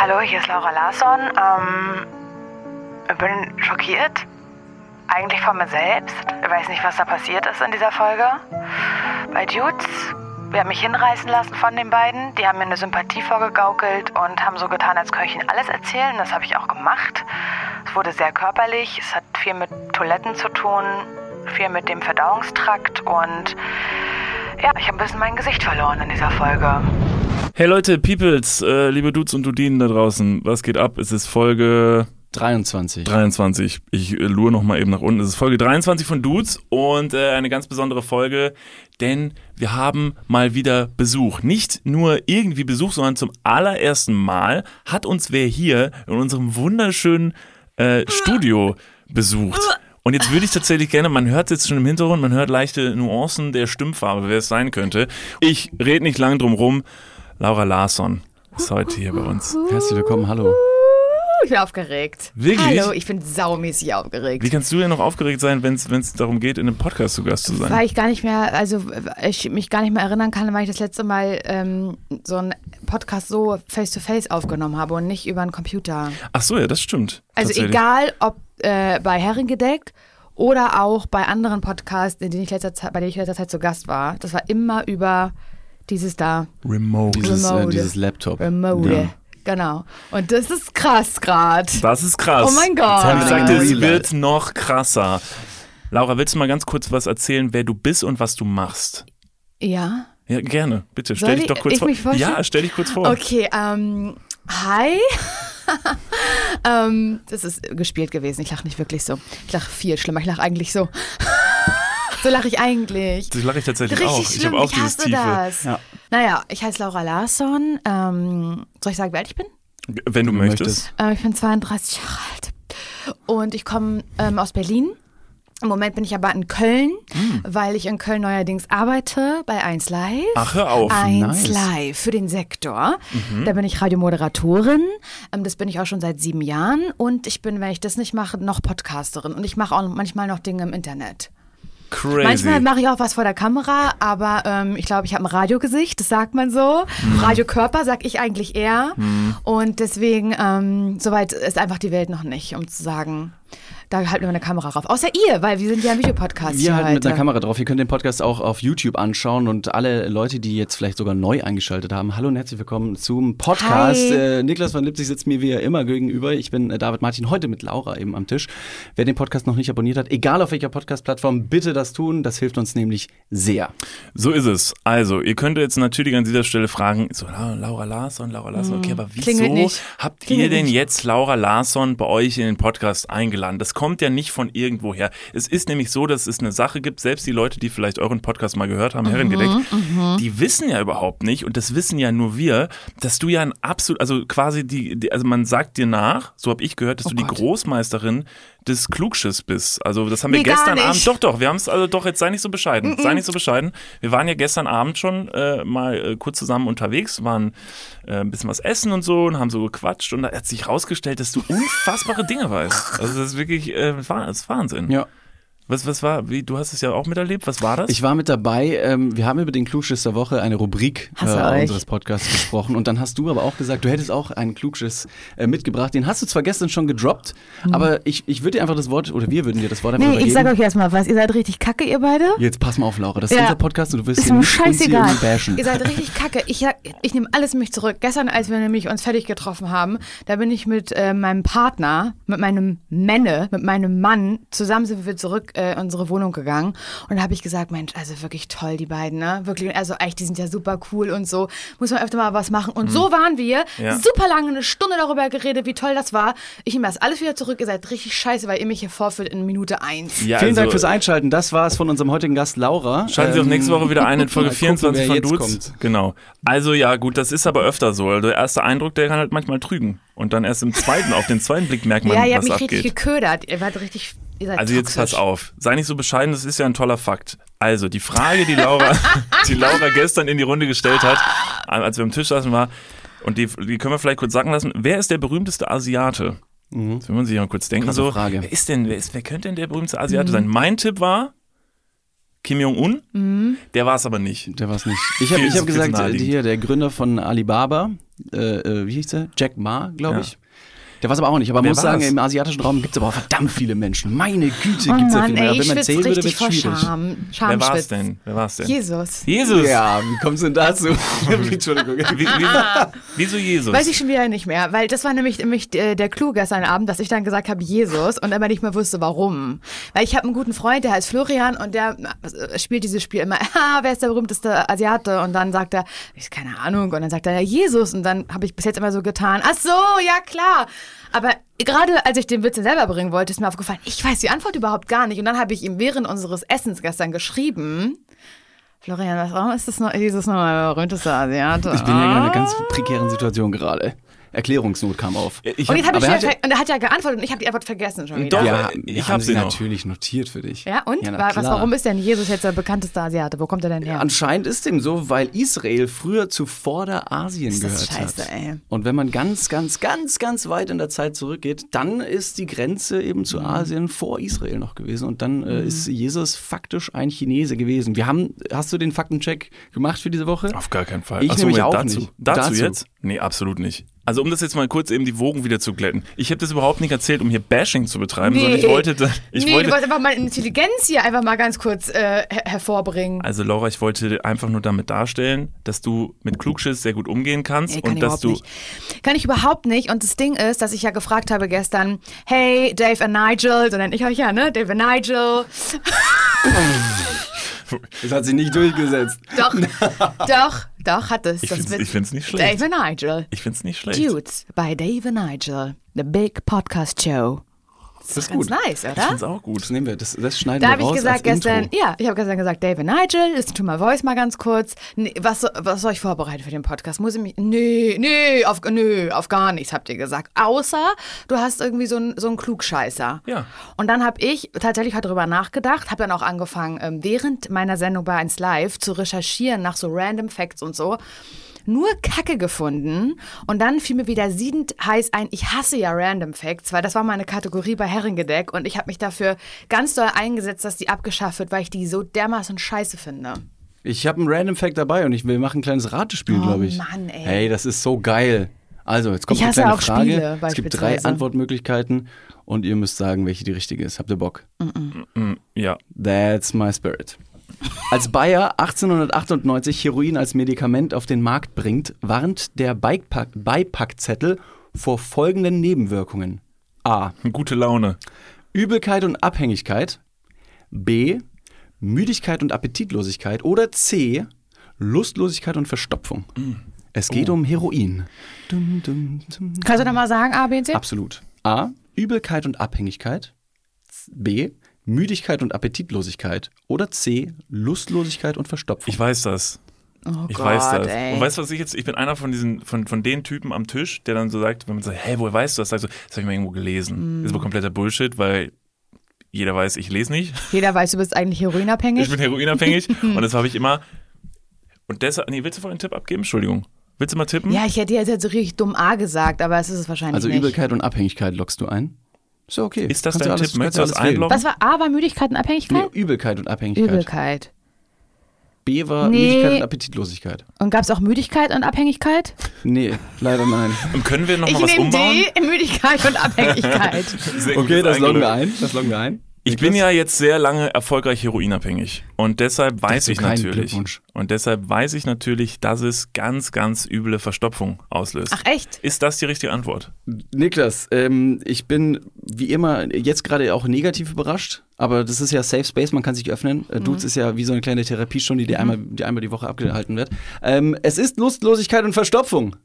Hallo, hier ist Laura Larsson. Ähm, ich bin schockiert. Eigentlich von mir selbst. Ich weiß nicht, was da passiert ist in dieser Folge. Bei Dudes. Wir haben mich hinreißen lassen von den beiden. Die haben mir eine Sympathie vorgegaukelt und haben so getan, als könnte ich ihnen alles erzählen. Das habe ich auch gemacht. Es wurde sehr körperlich. Es hat viel mit Toiletten zu tun, viel mit dem Verdauungstrakt und ja, ich habe ein bisschen mein Gesicht verloren in dieser Folge. Hey Leute, Peoples, äh, liebe Dudes und Dudinen da draußen, was geht ab? Es ist Folge 23. 23. Ich äh, lure noch mal eben nach unten. Es ist Folge 23 von Dudes und äh, eine ganz besondere Folge, denn wir haben mal wieder Besuch. Nicht nur irgendwie Besuch, sondern zum allerersten Mal hat uns wer hier in unserem wunderschönen äh, Studio besucht. Und jetzt würde ich tatsächlich gerne, man hört jetzt schon im Hintergrund, man hört leichte Nuancen der Stimmfarbe, wer es sein könnte. Ich rede nicht lange drum rum. Laura Larsson ist heute hier bei uns. Herzlich willkommen, hallo. Ich bin aufgeregt. Wirklich? Hallo, ich bin saumäßig aufgeregt. Wie kannst du denn noch aufgeregt sein, wenn es darum geht, in einem Podcast zu Gast zu sein? Weil ich gar nicht mehr, also ich mich gar nicht mehr erinnern kann, weil ich das letzte Mal ähm, so einen Podcast so face-to-face aufgenommen habe und nicht über einen Computer. Ach so, ja, das stimmt. Also egal, ob äh, bei Herrengedeck oder auch bei anderen Podcasts, in denen ich letzter Zeit, bei denen ich letzter Zeit zu Gast war. Das war immer über dieses da Remote. Dieses, äh, Remote. dieses Laptop. Remote. Ja. Genau. Und das ist krass gerade. Das ist krass. Oh mein Gott. haben Ich Real es wird noch krasser. Laura, willst du mal ganz kurz was erzählen, wer du bist und was du machst? Ja. Ja, gerne. Bitte, Soll stell dich ich- doch kurz ich vor. Ja, stell dich kurz vor. Okay, ähm, hi. ähm, das ist gespielt gewesen. Ich lache nicht wirklich so. Ich lache viel schlimmer. Ich lache eigentlich so. so lache ich eigentlich. Das lache ich tatsächlich Richtig auch. Ich habe auch ich dieses Tiefe. das. Ja. Naja, ich heiße Laura Larsson. Ähm, soll ich sagen, alt ich bin? Wenn du, Du möchtest. Ähm, ich bin 32 Jahre alt. Und ich komme ähm, aus Berlin. Im Moment bin ich aber in Köln, Hm. weil ich in Köln neuerdings arbeite bei 1 Live. Ach, hör auf. 1 nice. Live für den Sektor. Mhm. Da bin ich Radiomoderatorin. Ähm, Das bin ich auch schon seit sieben Jahren. Und ich bin, wenn ich das nicht mache, noch Podcasterin. Und ich mache auch manchmal noch Dinge im Internet. Crazy. Manchmal mache ich auch was vor der Kamera, aber ähm, ich glaube, ich habe ein Radiogesicht, das sagt man so. Mhm. Radiokörper sag ich eigentlich eher. Und deswegen, ähm, soweit ist einfach die Welt noch nicht, um zu sagen, da halten wir eine Kamera rauf. Außer ihr, weil wir sind ja ein Videopodcast Wir hier halten heute. mit einer Kamera drauf. Ihr könnt den Podcast auch auf YouTube anschauen und alle Leute, die jetzt vielleicht sogar neu eingeschaltet haben, hallo und herzlich willkommen zum Podcast. Hi. Äh, Niklas von Lipzig sitzt mir wie immer gegenüber. Ich bin äh, David Martin, heute mit Laura eben am Tisch. Wer den Podcast noch nicht abonniert hat, egal auf welcher Podcast-Plattform, bitte das tun. Das hilft uns nämlich sehr. So ist es. Also, ihr könnt jetzt natürlich an dieser Stelle fragen, so La- Laura Larsson, Laura Larsson, okay, aber wieso Hm. Habt ihr denn jetzt Laura Larsson bei euch in den Podcast eingeladen? Das kommt ja nicht von irgendwoher. Es ist nämlich so, dass es eine Sache gibt, selbst die Leute, die vielleicht euren Podcast mal gehört Mhm, haben, Herrengedeck, die wissen ja überhaupt nicht, und das wissen ja nur wir, dass du ja ein absolut, also quasi die, die also man sagt dir nach, so habe ich gehört, dass Oh du die Gott. Großmeisterin des Klugschiss bist. Also das haben wir Nee, gestern. Abend, doch, doch, wir haben es, also doch, jetzt sei nicht so bescheiden, sei nicht so bescheiden. Wir waren ja gestern Abend schon äh, mal äh, kurz zusammen unterwegs, waren äh, ein bisschen was essen und so und haben so gequatscht und da hat sich rausgestellt, dass du unfassbare Dinge weißt. Also das ist wirklich, äh, das ist Wahnsinn. Ja. Was, was war, wie, du hast es ja auch miterlebt, was war das? Ich war mit dabei. Ähm, wir haben über den Klugschiss der Woche eine Rubrik äh, unseres Podcasts gesprochen. Und dann hast du aber auch gesagt, du hättest auch einen Klugschiss äh, mitgebracht. Den hast du zwar gestern schon gedroppt, aber ich, ich würde dir einfach das Wort, oder wir würden dir das Wort einfach. Nee, ich übergeben. sag euch erstmal was. Ihr seid richtig kacke, ihr beide. Jetzt pass mal auf, Laura. Das ist Ja. unser Podcast und du wirst Ist hier mir nicht uns hier scheißegal. bashen. Ihr seid richtig kacke. Ich, ich nehme alles mich zurück. Gestern, als wir nämlich uns fertig getroffen haben, da bin ich mit äh, meinem Partner, mit meinem Männe, mit meinem Mann, zusammen sind wir zurück äh, in unsere Wohnung gegangen. Und da habe ich gesagt, Mensch, also wirklich toll, die beiden, ne? Wirklich, also echt, die sind ja super cool und so. Muss man öfter mal was machen. Und so waren wir. Ja. Super lange, eine Stunde darüber geredet, wie toll das war. Ich nehme das alles wieder zurück. Ihr seid richtig scheiße, weil ihr mich hier vorführt in Minute eins. ja, Vielen Dank also, fürs Einschalten. Das war es von unserem heutigen Gast Laura. Schalten Sie auch Ähm, nächste Woche wieder ein in Folge mal gucken, 24 wer von Dudes. kommt. Genau. Also ja, gut, das ist aber öfter so. Also Der erste Eindruck, der kann halt manchmal trügen. Und dann erst im zweiten, auf den zweiten Blick merkt man, Ja, ihr habt was mich richtig abgeht. geködert. Ihr wart richtig. Ihr seid Also jetzt toxisch. pass auf, sei nicht so bescheiden, das ist ja ein toller Fakt. Also die Frage, die Laura, die Laura gestern in die Runde gestellt hat, als wir am Tisch saßen, war, und die, die können wir vielleicht kurz sagen lassen, wer ist der berühmteste Asiate? Das will man sich mal kurz denken. Krasse So, Frage. Wer ist denn, wer, ist, wer könnte denn der berühmteste Asiate sein? Mein Tipp war Kim Jong-un. Mhm. Der war es aber nicht. Der war es nicht. Ich habe hab gesagt, hier, der Gründer von Alibaba, äh, äh, wie hieß der? Jack Ma, glaube Ja. ich. Der war es aber auch nicht. Aber man muss sagen, im asiatischen Raum gibt es aber auch verdammt viele Menschen. Meine Güte, Oh gibt es ja Mann, viel mehr. ey, Wenn ich man schwitze zählen würde, richtig wird vor schwierig. Scham. Wer war es denn? Wer war es denn? Jesus. Jesus. Ja, wie kommst du denn dazu? Entschuldigung. Wie, wie, wieso Jesus? Weiß ich schon wieder nicht mehr, weil das war nämlich, nämlich äh, der Clou gestern Abend, dass ich dann gesagt habe Jesus und aber nicht mehr wusste, warum. Weil ich habe einen guten Freund, der heißt Florian und der äh, spielt dieses Spiel immer, ah, wer ist der berühmteste Asiate? Und dann sagt er, ich keine Ahnung, und dann sagt er ja Jesus und dann habe ich bis jetzt immer so getan, ach so, ja klar. Aber gerade als ich den Witz selber bringen wollte, ist mir aufgefallen, ich weiß die Antwort überhaupt gar nicht. Und dann habe ich ihm während unseres Essens gestern geschrieben, Florian, warum ist das noch, Jesus nochmal berühmteste Asiate? Ich bin ja in einer ganz prekären Situation gerade. Erklärungsnot kam auf. ich Und, jetzt hab aber ich er ver- und er hat ja geantwortet und ich habe die Antwort vergessen schon wieder. Doch, ja, ich hab haben sie sie noch. natürlich notiert für dich. Ja, und? Ja, was, warum ist denn Jesus jetzt der bekannteste Asiate? Wo kommt er denn her? Anscheinend ist dem so, weil Israel früher zu Vorderasien Ist das gehört scheiße, hat. ey. Und wenn man ganz, ganz, ganz, ganz weit in der Zeit zurückgeht, dann ist die Grenze eben zu Mhm. Asien vor Israel noch gewesen. Und dann äh, ist Jesus faktisch ein Chinese gewesen. Wir haben, hast du den Faktencheck gemacht für diese Woche? Auf gar keinen Fall. Ich Ach so, nämlich auch dazu, nicht. Dazu, Dazu. jetzt? Nee, absolut nicht. Also um das jetzt mal kurz eben die Wogen wieder zu glätten. Ich habe das überhaupt nicht erzählt, um hier Bashing zu betreiben, sondern ich wollte, ich nee, wollte du wolltest einfach mal Intelligenz hier einfach mal ganz kurz äh, her hervorbringen. also Laura, ich wollte einfach nur damit darstellen, dass du mit Klugschiss sehr gut umgehen kannst Nee, kann und ich dass überhaupt du nicht. Kann ich überhaupt nicht. Und das Ding ist, dass ich ja gefragt habe gestern, hey, Dave und Nigel, so nenne ich euch ja, ne? Dave und Nigel. Das hat sich nicht durchgesetzt. Doch, doch, doch, hat es. ich ich find's nicht schlecht. Dave Nigel. Ich find's nicht schlecht. Dudes bei Dave Nigel. The Big Podcast Show. Das ist gut. nice, Ich oder? find's auch gut. Das nehmen wir, das, das schneiden Da wir habe ich raus gesagt gestern, Intro. ja, ich habe gestern gesagt, Dave und Nigel, listen to my voice mal ganz kurz. Nee, was, was soll ich vorbereiten für den Podcast? Muss ich mich, nee, nee, auf, nee, auf gar nichts, habt ihr gesagt. Außer, du hast irgendwie so einen so einen Klugscheißer. Ja. Und dann habe ich tatsächlich heute drüber nachgedacht, habe dann auch angefangen, ähm, während meiner Sendung bei 1 Live zu recherchieren nach so Random Facts und so. Nur Kacke gefunden und dann fiel mir wieder siedend heiß ein, ich hasse ja Random Facts, weil das war meine Kategorie bei Herrengedeck und ich habe mich dafür ganz doll eingesetzt, dass die abgeschafft wird, weil ich die so dermaßen scheiße finde. Ich habe einen Random Fact dabei und ich will machen ein kleines Ratespiel, Oh, glaube ich. Mann, ey. Hey, das ist so geil. Also, jetzt kommt Ich eine kleine auch Frage. Spiele, es gibt drei. Antwortmöglichkeiten und ihr müsst sagen, welche die richtige ist. Habt ihr Bock? Mm, Ja. That's my spirit. Als Bayer 1898 Heroin als Medikament auf den Markt bringt, warnt der Beipack Beipackzettel vor folgenden Nebenwirkungen. A. Gute Laune. Übelkeit und Abhängigkeit. B. Müdigkeit und Appetitlosigkeit. Oder C. Lustlosigkeit und Verstopfung. Es geht um Heroin. Dum, dum, dum. Kannst du noch mal sagen, A, B, C? Absolut. A. Übelkeit und Abhängigkeit. B. Müdigkeit und Appetitlosigkeit. Oder C. Lustlosigkeit und Verstopfung. Ich weiß das. Oh Ich Gott, weiß das. Ey. Und weißt du, was ich jetzt, ich bin einer von diesen, von, von den Typen am Tisch, der dann so sagt, wenn man sagt, hey, woher weißt du das? Sagst du, das habe ich mal irgendwo gelesen. Mm. Das ist wohl kompletter Bullshit, weil jeder weiß, ich lese nicht. Jeder weiß, du bist eigentlich heroinabhängig. Ich bin heroinabhängig und das habe ich immer. Und deshalb, nee, willst du vorhin einen Tipp abgeben? Entschuldigung. Willst du mal tippen? ja, ich hätte jetzt, jetzt so richtig dumm A gesagt, aber es ist es wahrscheinlich also nicht. Übelkeit und Abhängigkeit lockst du ein? Ist ja okay. Ist das Kannst dein alles- Tipp? Möchtest du das alles einloggen? Was war A, war Müdigkeit und Nee, Abhängigkeit? Übelkeit und Abhängigkeit. Übelkeit. B war Nee. Müdigkeit und Appetitlosigkeit. Und gab es auch Müdigkeit und Abhängigkeit? Nee, leider nein. Und können wir noch Ich mal was nehme umbauen? D, Müdigkeit und Abhängigkeit. Okay, das loggen wir ein. Das loggen wir ein. Ich bin ja jetzt sehr lange erfolgreich heroinabhängig und deshalb weiß ich natürlich und deshalb weiß ich natürlich, dass es ganz ganz üble Verstopfung auslöst. Ach echt? Ist das die richtige Antwort? Niklas, ähm, ich bin wie immer jetzt gerade auch negativ überrascht, aber das ist ja Safe Space, man kann sich öffnen. Äh, Dudes ist ja wie so eine kleine Therapiestunde, die, einmal, die einmal die Woche abgehalten wird. Ähm, es ist Lustlosigkeit und Verstopfung.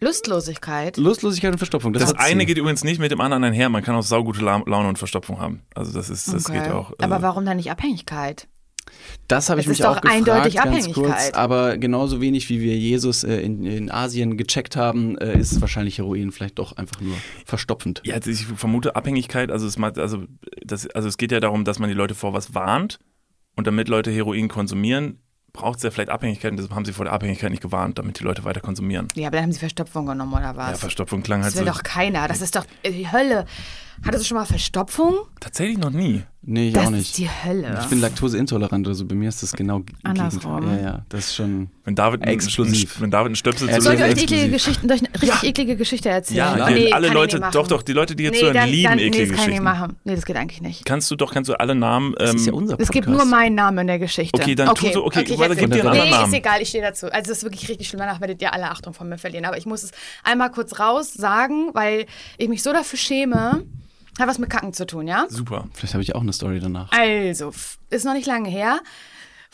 Lustlosigkeit. Lustlosigkeit und Verstopfung. Das, Das hat sie. eine geht übrigens nicht mit dem anderen einher. Man kann auch saugute La Laune und Verstopfung haben. Also das ist, das Okay. geht auch. Also Aber warum dann nicht Abhängigkeit? Das habe ich mich ist doch auch gefragt, eindeutig ganz kurz. Abhängigkeit. Aber genauso wenig wie wir Jesus äh, in, in Asien gecheckt haben, äh, ist wahrscheinlich Heroin vielleicht doch einfach nur verstopfend. Ja, also ich vermute Abhängigkeit, also es, macht- also, das, also es geht ja darum, dass man die Leute vor was warnt und damit Leute Heroin konsumieren, braucht es ja vielleicht Abhängigkeit und deshalb haben sie vor der Abhängigkeit nicht gewarnt, damit die Leute weiter konsumieren. Ja, aber dann haben sie Verstopfung genommen oder was? Ja, Verstopfung klang halt das will so. doch keiner. Das ist doch äh, die Hölle. Hattest du schon mal Verstopfung? Tatsächlich noch nie. Nee, ich Das auch ist nicht. die Hölle. Ich bin laktoseintolerant, also bei mir ist das genau Andersrum. Gegenteil. Ja, ja, das ist schon. Wenn David, ein- Explosiv. Ein, wenn David einen Stöpsel Er zu soll Soll ich euch eklige. Geschichten, ich eine richtig eklige Geschichte erzählen? Ja, Ja, denn alle Leute, doch, doch, die Leute, die jetzt nee, zuhören, dann, lieben dann, eklige nee, das kann ich nicht Geschichten. machen. Nee, das geht eigentlich nicht. Kannst du doch, kannst du alle Namen. Das ist ja Ähm, unser Es Podcast. gibt nur meinen Namen in der Geschichte. Okay, dann tu so- okay, ich warte, gib dir einen Nee, anderen Namen. ist egal, ich stehe dazu. Also es ist wirklich richtig schlimm. Danach werdet ihr alle Achtung von mir verlieren. Aber ich muss es einmal kurz raus sagen, weil ich mich so dafür schäme. Hat was mit Kacken zu tun, ja? super. Vielleicht habe ich auch eine Story danach. Also, ist noch nicht lange her.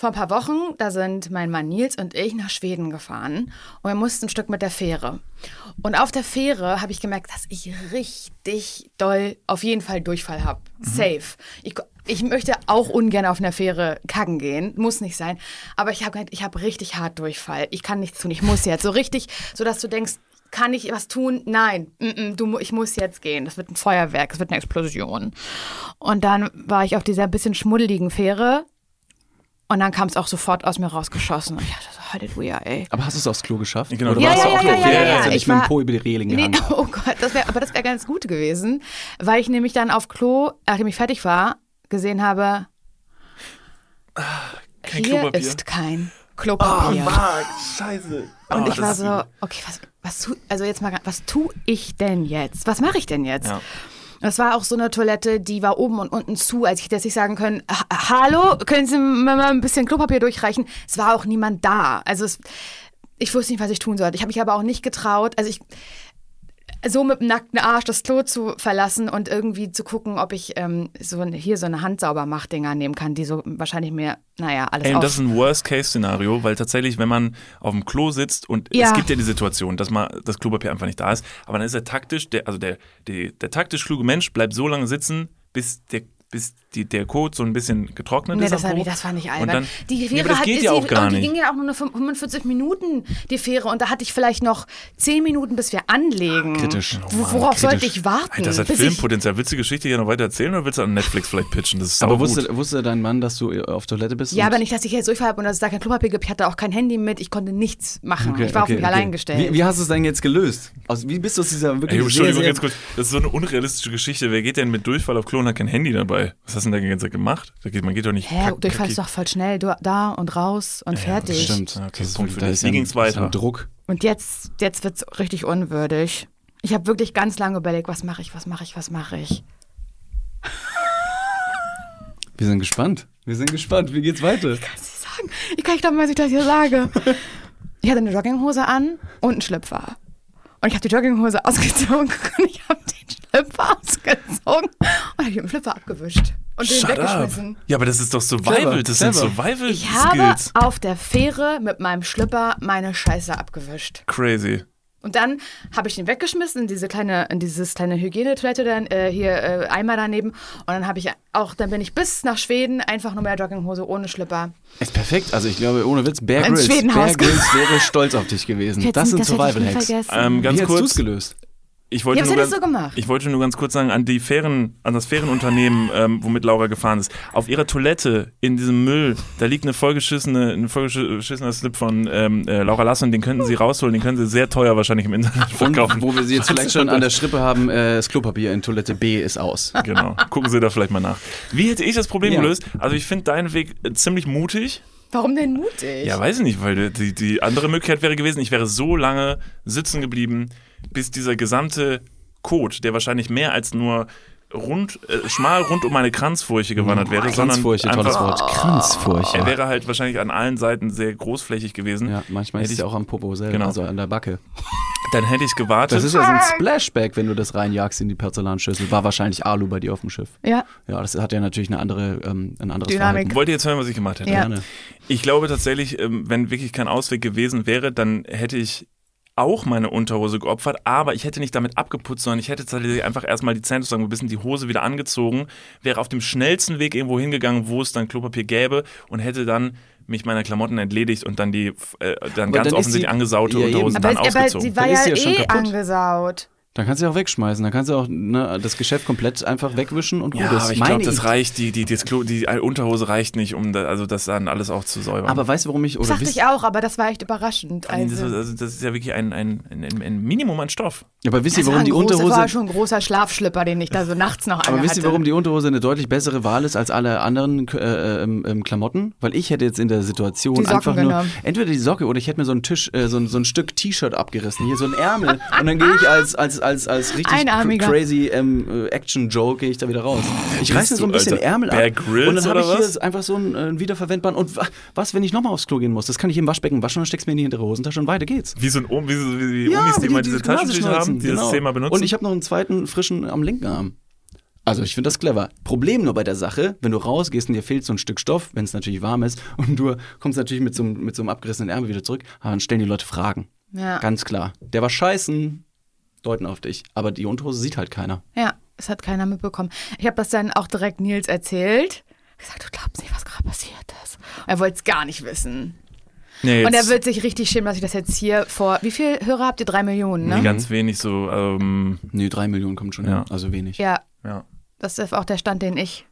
Vor ein paar Wochen, da sind mein Mann Nils und ich nach Schweden gefahren und wir mussten ein Stück mit der Fähre. Und auf der Fähre habe ich gemerkt, dass ich richtig doll auf jeden Fall Durchfall habe. Safe. Ich, ich möchte auch ungern auf einer Fähre kacken gehen, muss nicht sein. Aber ich habe ich habe richtig hart Durchfall. Ich kann nichts tun, ich muss jetzt. So richtig, so dass du denkst, kann ich was tun? Nein, mm -mm, du, ich muss jetzt gehen. Das wird ein Feuerwerk, das wird eine Explosion. Und dann war ich auf dieser bisschen schmuddeligen Fähre und dann kam es auch sofort aus mir rausgeschossen. Und ich dachte so, Halleluja, ey. Aber hast du es aufs Klo geschafft? Genau, du Ja, warst ja, auch auf ja, der ja, Fähre. ja, Ich nicht mit dem Po über die Reling Nee, gehangen? oh Gott, das wär, aber das wäre ganz gut gewesen, weil ich nämlich dann auf Klo, nachdem ich fertig war, gesehen habe, Kein hier Klopapier. ist kein Klopapier. Fuck, scheiße. Und Oh, ich war so, okay, was, was tu, also jetzt mal, was tue ich denn jetzt? Was mache ich denn jetzt? Ja. Das war auch so eine Toilette, die war oben und unten zu, als ich hätte jetzt nicht sagen können, "Ha- hallo, können Sie mir mal ein bisschen Klopapier durchreichen? Es war auch niemand da. Also es, ich wusste nicht, was ich tun sollte. Ich habe mich aber auch nicht getraut. Also ich so mit dem nackten Arsch das Klo zu verlassen und irgendwie zu gucken, ob ich ähm, so hier so eine Handsaubermach-Dinger nehmen kann, die so wahrscheinlich mir, naja, alles Ey, auf. das ist ein Worst-Case-Szenario, weil tatsächlich, wenn man auf dem Klo sitzt und Ja. es gibt ja die Situation, dass mal das Klopapier einfach nicht da ist, aber dann ist er taktisch, der, also der, der, der taktisch kluge Mensch bleibt so lange sitzen, bis der bis die, der Code so ein bisschen getrocknet Nee, ist. das Po. das war nicht Und albern. dann, die Fähre das hat, geht die, ja auch gar und die nicht. ging ja auch nur 45 Minuten, die Fähre. Und da hatte ich vielleicht noch 10 Minuten, bis wir anlegen. Kritisch. Wo, worauf kritisch. sollte ich warten? Ey, das hat ich, Filmpotenzial. Willst du die Geschichte hier noch weiter erzählen oder willst du an Netflix vielleicht pitchen? Das ist Aber wusste, wusste dein Mann, dass du auf Toilette bist? ja, und- aber nicht, dass ich jetzt Durchfall habe und dass es da kein Klopapier gibt. Ich hatte auch kein Handy mit. Ich konnte nichts machen. Okay, ich war okay, auf mich okay. allein gestellt. Wie, wie hast du es denn jetzt gelöst? Aus, wie bist du aus dieser wirklich Ey, Entschuldigung, sehr, sehr, ganz kurz. Das ist so eine unrealistische Geschichte. Wer geht denn mit Durchfall auf Klo und hat kein Handy dabei? Was hast du denn da die ganze Zeit gemacht? Da geht, man geht doch nicht. Hä, kack- Durchfall kacki- ist doch voll schnell. Du, da und raus und fertig. Stimmt. Ja, okay, Das ist- Punkt für dich. ist Wie ja das ist weiter? ein Druck. Und jetzt, jetzt wird es richtig unwürdig. Ich habe wirklich ganz lange überlegt, was mache ich, was mache ich, was mache ich. Wir sind gespannt. Wir sind gespannt. Wie geht's weiter? kann es nicht sagen. Ich kann nicht glauben, was ich das hier sage. Ich hatte eine Jogginghose an und einen Schlüpfer. Und ich habe die Jogginghose ausgezogen und ich habe den Schlüpfer ausgezogen und habe den Schlüpfer abgewischt und den Shut up. weggeschmissen. Ja, aber das ist doch Survival. Das sind clever. Survival Ich habe auf der Fähre mit meinem Schlüpper meine Scheiße abgewischt. Crazy. Und dann habe ich den weggeschmissen in diese kleine, in dieses kleine Hygienetoilette dann äh, hier äh, Eimer daneben. Und dann habe ich auch, dann bin ich bis nach Schweden einfach nur mehr Jogginghose ohne Schlüpper. Ist perfekt. Also ich glaube, ohne Witz, Bear Grylls. Bear Grylls wäre stolz auf dich gewesen. Jetzt- das sind Survival-Hacks. vergessen. Ähm, Wie ganz es kurz. gelöst? Ich wollte, Ja, was nur ganz, gemacht? ich wollte nur ganz kurz sagen, an die Fähren, an das Fährenunternehmen, ähm, womit Laura gefahren ist. Auf ihrer Toilette in diesem Müll, da liegt eine vollgeschissene, ein vollgeschissener Slip von ähm, äh, Laura Lasson, den könnten sie rausholen, den können sie sehr teuer wahrscheinlich im Internet Und verkaufen. wo wir sie jetzt vielleicht schon an der Strippe haben, äh, das Klopapier in Toilette B ist aus. Genau. Gucken Sie da vielleicht mal nach. Wie hätte ich das Problem Ja. gelöst? Also ich finde deinen Weg äh, ziemlich mutig. Warum denn mutig? Ja, weiß ich nicht, weil die, die andere Möglichkeit wäre gewesen, ich wäre so lange sitzen geblieben, bis dieser gesamte Kot, der wahrscheinlich mehr als nur rund, äh, schmal rund um meine Kranzfurche gewandert wäre, sondern Kranzfurche, tolles einfach, Wort. Kranzfurche. er wäre halt wahrscheinlich an allen Seiten sehr großflächig gewesen. Ja, manchmal ist Hätte es ja ich- auch am Popo selber, Genau. also an der Backe. Dann hätte ich gewartet. Das ist ja so ein Splashback, wenn du das reinjagst in die Porzellanschüssel. War wahrscheinlich Alu bei dir auf dem Schiff. Ja. Ja, das hat ja natürlich eine andere, ähm, ein anderes Dynamik. Verhalten. Wollt ihr jetzt hören, was ich gemacht hätte? Ja. Gerne. Ich glaube tatsächlich, ähm, wenn wirklich kein Ausweg gewesen wäre, dann hätte ich auch meine Unterhose geopfert, aber ich hätte nicht damit abgeputzt, sondern ich hätte tatsächlich einfach erstmal die Zähne zusammen ein bisschen die Hose wieder angezogen, wäre auf dem schnellsten Weg irgendwo hingegangen, wo es dann Klopapier gäbe und hätte dann mich meiner Klamotten entledigt und dann die äh, dann Aber ganz dann offensichtlich die- angesaute Ja, Aber, dann aber ausgezogen. sie war Dann ja, ist sie ja schon eh kaputt. angesaut. Dann kannst du ja auch wegschmeißen. Dann kannst du auch ne, das Geschäft komplett einfach wegwischen und gut Ja, ist. aber ich glaube, das reicht, die, die, das Klo, die Unterhose reicht nicht, um da, also das dann alles auch zu säubern. Aber weißt du, warum ich. Oder Dachte wisst- ich auch, aber das war echt überraschend. also, das, Also, das ist ja wirklich ein, ein, ein, ein Minimum an Stoff. aber wisst ihr, das war warum ein die Unterhose. war schon ein großer Schlafschlipper, den ich da so nachts noch Aber wisst ihr, anhatte. warum die Unterhose eine deutlich bessere Wahl ist als alle anderen äh, ähm, ähm, Klamotten? Weil ich hätte jetzt in der Situation einfach nur genommen. entweder die Socke oder ich hätte mir so einen Tisch, äh, so, ein, so ein Stück T-Shirt abgerissen, hier so ein Ärmel und dann gehe ich als als als als richtig Einarmiger. cr- crazy ähm, äh, Action Joe gehe ich da wieder raus. Ich reiß mir so ein bisschen Alter? Ärmel ab und dann habe ich hier einfach so einen äh, wiederverwendbaren und wa- was, wenn ich nochmal aufs Klo gehen muss? Das kann ich im Waschbecken waschen und du mir in die hintere Hosentasche und weiter geht's. Wie so ein Ohm, wie, so- wie, wie Omis, die, mal diese Taschentücher haben, die das genau. Thema benutzen. Und ich habe noch einen zweiten frischen am linken Arm. Also ich finde das clever. Problem nur bei der Sache, wenn du rausgehst und dir fehlt so ein Stück Stoff, wenn es natürlich warm ist, und du kommst natürlich mit so, einem- mit so einem abgerissenen Ärmel wieder zurück, aber dann stellen die Leute Fragen. Ja. Ganz klar. Der war scheißen, deuten auf dich. Aber die Unterhose sieht halt keiner. Ja, es hat keiner mitbekommen. Ich habe das dann auch direkt Nils erzählt. Ich gesagt, du glaubst nicht, was gerade passiert ist. Und er wollte es gar nicht wissen. nee, Und er wird sich richtig schämen, dass ich das jetzt hier vor. Wie viel Hörer habt ihr? Drei Millionen, ne? nee, ganz wenig so, ähm, Nee, drei Millionen kommt schon Ja. hin. Also wenig. Ja, ja, das ist auch der Stand, den ich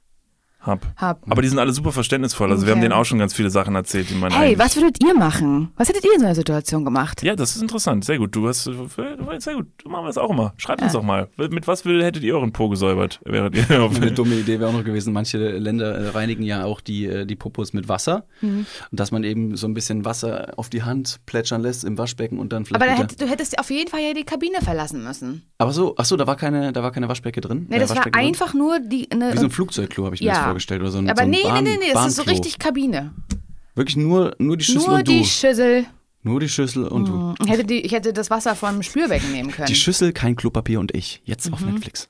hab. habe. Aber die sind alle super verständnisvoll. Also wir haben Okay. denen auch schon ganz viele Sachen erzählt, die man Hey, was würdet ihr machen? Was hättet ihr in so einer Situation gemacht? Ja, das ist interessant. Sehr gut. Du hast, sehr gut. Du machen wir das auch immer. Schreibt uns doch mal. Mit was würdet- hättet ihr euren Po gesäubert? Während ihr Eine dumme Idee wäre auch noch gewesen, manche Länder äh, reinigen ja auch die, äh, die Popos mit Wasser. Mhm. Und dass man eben so ein bisschen Wasser auf die Hand plätschern lässt im Waschbecken und dann vielleicht Aber da wieder... hätt, du hättest auf jeden Fall ja die Kabine verlassen müssen. Aber so, ach so, da war keine, da war keine Waschbecke drin? Nee, Äh, das war Waschbecken drin? einfach nur die. Eine, Wie so ein Flugzeugklo habe ich mir ja. das vorgestellt oder so ein, Aber so ein nee, Bahn, nee, nee, nee, das ist so richtig Kabine. Wirklich nur, nur die Schüssel Nur und du. die Schüssel. nur die Schüssel und du. Ich hätte, die, ich hätte das Wasser vom Spülbecken nehmen können. Die Schüssel, kein Klopapier und ich. Jetzt Mhm. auf Netflix.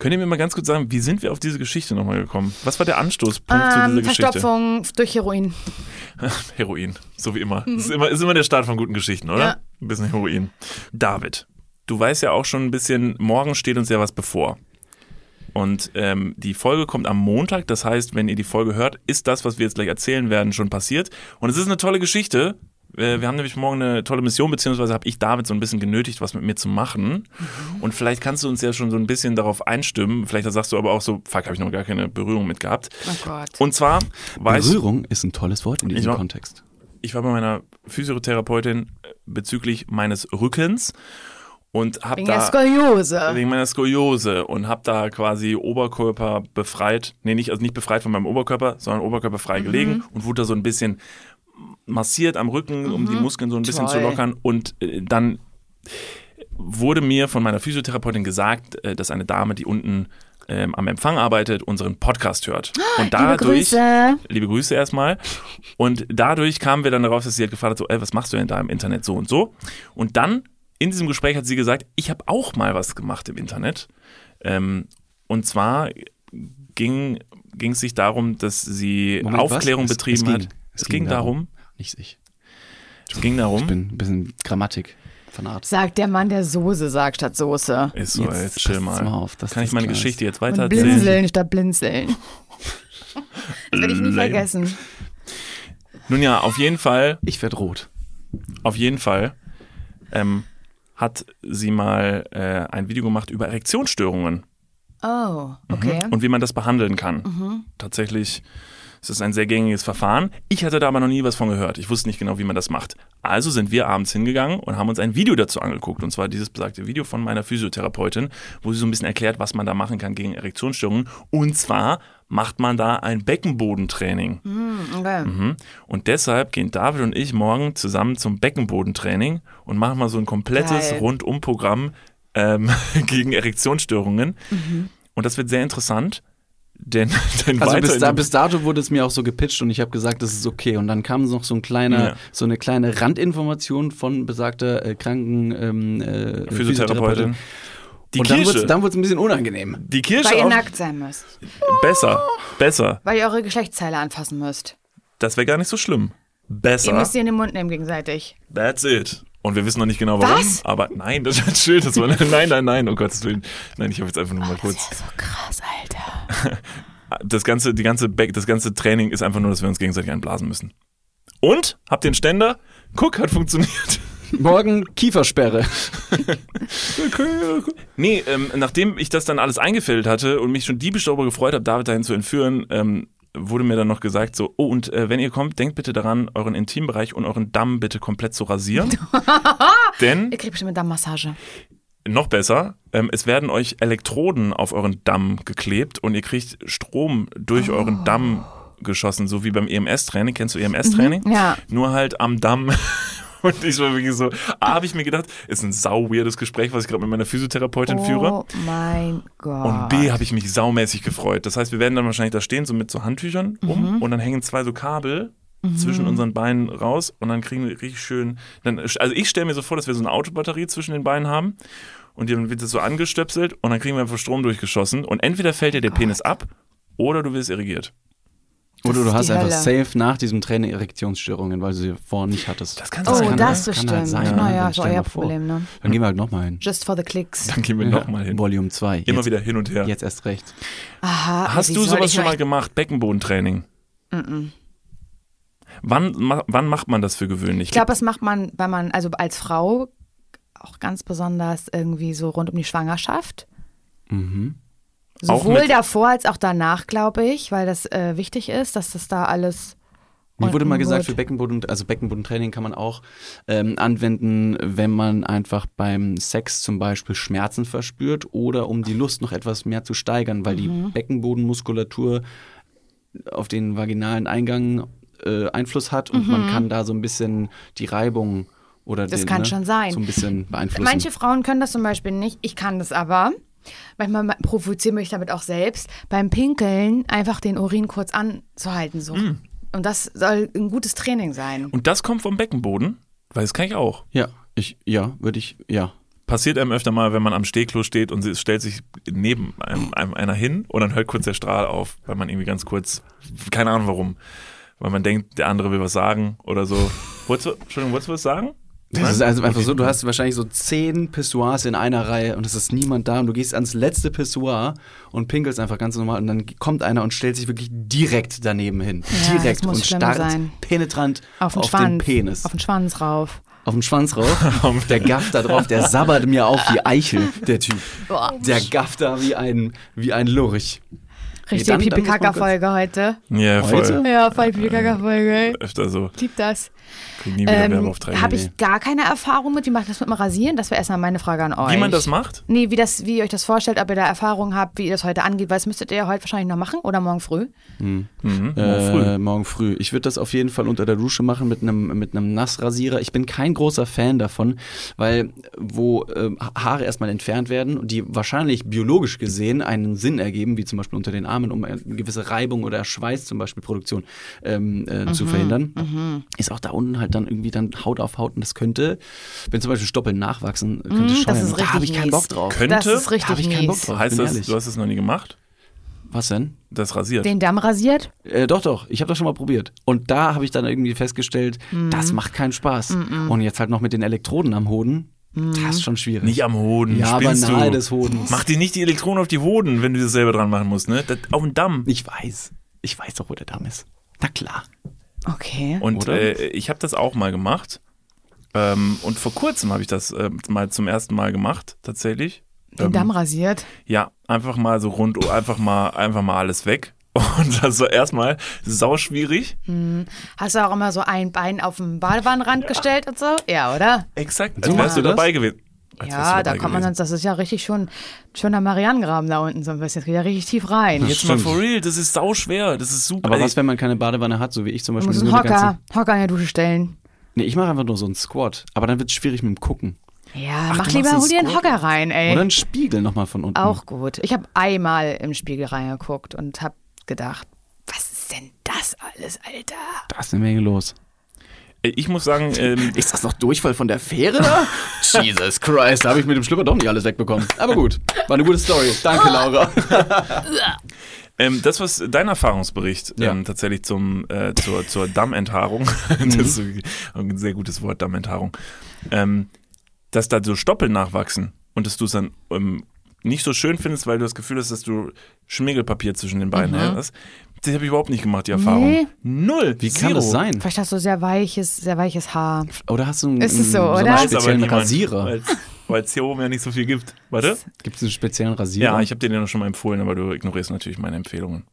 Könnt ihr mir mal ganz kurz sagen, wie sind wir auf diese Geschichte nochmal gekommen? Was war der Anstoßpunkt zu ähm, dieser Geschichte? Verstopfung durch Heroin. Heroin, so wie immer. Ist immer, ist immer der Start von guten Geschichten, oder? Ja. Ein bisschen Heroin. David, du weißt ja auch schon ein bisschen, morgen steht uns ja was bevor. Und ähm, die Folge kommt am Montag, das heißt, wenn ihr die Folge hört, ist das, was wir jetzt gleich erzählen werden, schon passiert. Und es ist eine tolle Geschichte. Äh, Wir haben nämlich morgen eine tolle Mission, beziehungsweise habe ich David so ein bisschen genötigt, was mit mir zu machen. Und vielleicht kannst du uns ja schon so ein bisschen darauf einstimmen. Vielleicht sagst du aber auch so, fuck, habe ich noch gar keine Berührung mit gehabt. Oh Gott. Und zwar weiß Berührung ist ein tolles Wort in diesem Ja. Kontext. ich war bei meiner Physiotherapeutin äh, bezüglich meines Rückens und habe Wegen der da Skoliose. wegen meiner Skoliose und habe da quasi Oberkörper befreit, nee, nicht also nicht befreit von meinem Oberkörper, sondern Oberkörper Mhm. frei gelegen und wurde da so ein bisschen massiert am Rücken, um die Muskeln so ein bisschen zu Mhm. Toll. lockern und äh, dann wurde mir von meiner Physiotherapeutin gesagt, äh, dass eine Dame, die unten ähm, am Empfang arbeitet, unseren Podcast hört. Und Liebe dadurch, Grüße. liebe Grüße erstmal. Und dadurch kamen wir dann darauf, dass sie halt gefragt hat, so, ey, was machst du denn da im Internet so und so? Und dann in diesem Gespräch hat sie gesagt, ich habe auch mal was gemacht im Internet. Ähm, und zwar ging ging es sich darum, dass sie Moment, was? Aufklärung Es- es betrieben ging- hat. Es, ging, darum, Nicht ich. es ging darum. Ich bin ein bisschen Grammatik von Art. Sagt der Mann, der Soße sagt statt Soße. ist so, Jetzt jetzt, chill mal. mal auf, Kann ich meine. Geschichte jetzt Und weiter erzählen? blinzeln statt blinzeln. Das werde ich nie Lame. vergessen. Nun ja, auf jeden Fall Ich werd rot. Auf jeden Fall ähm, hat sie mal äh, ein Video gemacht über Erektionsstörungen Oh, okay. und wie man das behandeln kann. Tatsächlich ist es ein sehr gängiges Verfahren. Ich hatte da aber noch nie was von gehört. Ich wusste nicht genau, wie man das macht. Also sind wir abends hingegangen und haben uns ein Video dazu angeguckt. Und zwar dieses besagte Video von meiner Physiotherapeutin, wo sie so ein bisschen erklärt, was man da machen kann gegen Erektionsstörungen. Und zwar macht man da ein Beckenbodentraining. okay. Mhm. Und deshalb gehen David und ich morgen zusammen zum Beckenbodentraining und machen mal so ein komplettes. Rundumprogramm ähm, gegen Erektionsstörungen. Mhm. Und das wird sehr interessant, denn, denn Also bis, da, bis dato wurde es mir auch so gepitcht und ich habe gesagt, das ist okay. Und dann kam noch so ein kleiner, Ja. so eine kleine Randinformation von besagter äh, kranken ähm, äh, Physiotherapeutin. Die und dann Kirsche, wurde dann wurd's ein bisschen unangenehm. die Kirsche Weil ihr nackt sein müsst. besser, besser. Weil ihr eure Geschlechtsteile anfassen müsst. Das wäre gar nicht so schlimm. Ihr Besser. müsst sie in den Mund nehmen gegenseitig. That's it. Und wir wissen noch nicht genau warum. Was? Aber nein, das ist chill. Das war, nein, nein, nein, um Gottes Willen. Nein, ich habe jetzt einfach nur mal kurz. So krass, Alter. das ganze, die ganze Back, das ganze Training ist einfach nur, dass wir uns gegenseitig einblasen müssen. Und? Habt ihr einen Ständer? Guck, hat funktioniert. Morgen Kiefersperre. Nee, ähm, nachdem ich das dann alles eingefädelt hatte und mich schon diebisch darüber gefreut habe, David dahin zu entführen, ähm, wurde mir dann noch gesagt so, oh und äh, wenn ihr kommt, denkt bitte daran, euren Intimbereich und euren Damm bitte komplett zu rasieren. Denn, Ich krieg bestimmt eine Dammmassage. noch besser, ähm, es werden euch Elektroden auf euren Damm geklebt und ihr kriegt Strom durch euren Damm geschossen, so wie beim EMS-Training. Kennst du EMS-Training? Ja. Nur halt am Damm. Und ich war wirklich so, A, habe ich mir gedacht, ist ein sau weirdes Gespräch, was ich gerade mit meiner Physiotherapeutin führe. Oh mein Gott. Und B, habe ich mich saumäßig gefreut. Das heißt, wir werden dann wahrscheinlich da stehen, so mit so Handtüchern um und dann hängen zwei so Kabel zwischen unseren Beinen raus und dann kriegen wir richtig schön. Dann, also ich stelle mir so vor, dass wir so eine Autobatterie zwischen den Beinen haben und dann wird das so angestöpselt und dann kriegen wir einfach Strom durchgeschossen und entweder fällt dir der Penis ab oder du wirst irrigiert. Oder du hast einfach Hölle. safe nach diesem Training Erektionsstörungen, weil du sie vorher nicht hattest. Das kann Oh, sein. das ne? bestimmt. Kann halt sein, ja. naja, Dann ist euer. Problem, ne? Dann gehen wir halt nochmal hin. Just for the clicks. Dann gehen wir nochmal hin. Volume 2. Immer jetzt, wieder hin und her. Jetzt erst recht. Aha. Hast du sowas schon mal gemacht? Beckenbodentraining? Wann, ma, wann macht man das für gewöhnlich? Ich glaube, das macht man, weil man, also als Frau auch ganz besonders irgendwie so rund um die Schwangerschaft. Mhm. Sowohl davor als auch danach, glaube ich, weil das äh, wichtig ist, dass das da alles. Mir wurde mal gesagt, für Beckenboden, also Beckenbodentraining kann man auch ähm, anwenden, wenn man einfach beim Sex zum Beispiel Schmerzen verspürt oder um die Lust noch etwas mehr zu steigern, weil die Beckenbodenmuskulatur auf den vaginalen Eingang äh, Einfluss hat und man kann da so ein bisschen die Reibung oder Das den, kann ne, schon sein. so ein bisschen beeinflussen. Manche Frauen können das zum Beispiel nicht. Ich kann das aber. Manchmal ma- provoziere mich damit auch selbst. Beim Pinkeln einfach den Urin kurz anzuhalten. So. Mm. Und das soll ein gutes Training sein. Und das kommt vom Beckenboden? Weil das kann ich auch. ja, ich, ja, würde ich, ja. Passiert einem öfter mal, wenn man am Stehklo steht und es stellt sich neben einem, einem einer hin und dann hört kurz der Strahl auf, weil man irgendwie ganz kurz, keine Ahnung warum, weil man denkt, der andere will was sagen oder so. Wolltest du, Entschuldigung, wolltest du was sagen? Das ist also einfach so, du hast wahrscheinlich so zehn Pissoirs in einer Reihe und es ist niemand da und du gehst ans letzte Pissoir und pinkelst einfach ganz normal und dann kommt einer und stellt sich wirklich direkt daneben hin. Ja, direkt und starrt sein. penetrant Auf den auf, Schwanz. den Penis. Auf den Schwanz rauf. auf den Schwanz rauf. der gafft da drauf, der sabbert mir auf die Eichel, der Typ. Boah. Der gafft da wie ein, wie ein Lurch. Richtige man Pipi-Kaka-Folge heute. Ja, voll. Heute? Ja, voll Pipi-Kaka-Folge. Öfter so. Lieb das. Krieg nie wieder Ähm. Habe ich gar keine Erfahrung mit. Wie macht das mit dem Rasieren? Das wäre erstmal meine Frage an euch. Wie man das macht? Nee, wie, das, wie ihr euch das vorstellt, ob ihr da Erfahrung habt, wie ihr das heute angeht, weil das müsstet ihr ja heute wahrscheinlich noch machen oder morgen früh. Mhm, morgen Äh, früh. morgen früh. Ich würde das auf jeden Fall unter der Dusche machen mit einem mit einem Nassrasierer. Ich bin kein großer Fan davon, weil wo äh, Haare erstmal entfernt werden und die wahrscheinlich biologisch gesehen einen Sinn ergeben, wie zum Beispiel unter den Armen, um eine gewisse Reibung oder Schweiß zum Beispiel Produktion ähm, äh, zu verhindern, ist auch da unten halt dann irgendwie dann Haut auf Haut und das könnte, wenn zum Beispiel Stoppeln nachwachsen, könnte Mm, das scheuern. da habe ich keinen Bock drauf. Könnte? Das ist Da richtig habe ich keinen Bock drauf. heißt das, ehrlich. du hast es noch nie gemacht? Was denn? Das rasiert. Den Damm rasiert? Äh, doch, doch. Ich habe das schon mal probiert. Und da habe ich dann irgendwie festgestellt, Mhm. das macht keinen Spaß. Und jetzt halt noch mit den Elektroden am Hoden, Mhm. das ist schon schwierig. Nicht am Hoden. ja, aber spinnst nahe du. des Hodens. Mach dir nicht die Elektronen auf die Hoden, wenn du das selber dran machen musst, ne? Das, auf den Damm. Ich weiß. Ich weiß doch, wo der Damm ist. Na klar. Okay. Und Oder? äh, ich habe das auch mal gemacht. Ähm, und vor kurzem habe ich das äh, mal zum ersten Mal gemacht, tatsächlich. Den Ähm, Damm rasiert? Ja, einfach mal so rund, einfach mal, einfach mal alles weg. Und das war erstmal sau schwierig. Hast du auch immer so ein Bein auf den Badewannenrand gestellt und so? Ja, oder? Exakt, als So wärst machst du du dabei gewesen. Du Ja, da kommt man sonst, das ist ja richtig schon schöner Marianengraben da unten so ein bisschen. Das geht ja richtig tief rein. Das Jetzt mal for real, das ist sau schwer. Das ist super. Aber Ey, was, wenn man keine Badewanne hat, so wie ich zum Du Beispiel? musst einen Hocker, Hocker in der Dusche stellen. Nee, ich mache einfach nur so einen Squat. Aber dann wird es schwierig mit dem Gucken. Ja, Ach, mach du lieber, hol dir einen einen Hocker rein, ey. Oder einen Spiegel nochmal von unten. Auch gut. Ich habe einmal im Spiegel reingeguckt und habe gedacht, was ist denn das alles, Alter? Da ist eine Menge los. Ey, ich muss sagen, ähm, Ist das noch Durchfall von der Fähre da? Jesus Christ, da habe ich mit dem Schlüpper doch nicht alles wegbekommen. Aber gut, war eine gute Story. Danke, Laura. ähm, das, was dein Erfahrungsbericht Ja. ähm, tatsächlich zum, äh, zur, zur Dammenthaarung, das ist so ein sehr gutes Wort, Dammenthaarung, ähm, dass da so Stoppeln nachwachsen und dass du es dann ähm, nicht so schön findest, weil du das Gefühl hast, dass du Schmiergelpapier zwischen den Beinen hast. Das habe ich überhaupt nicht gemacht, die Erfahrung. Nee. Null. Wie kann das sein? Vielleicht hast du sehr weiches, sehr weiches Haar. Oder hast du einen, Ist es so, einen, oder? speziellen Rasierer? Weil es hier oben ja nicht so viel gibt. Warte. Gibt es einen speziellen Rasierer? Ja, ich habe dir den schon mal empfohlen, aber du ignorierst natürlich meine Empfehlungen.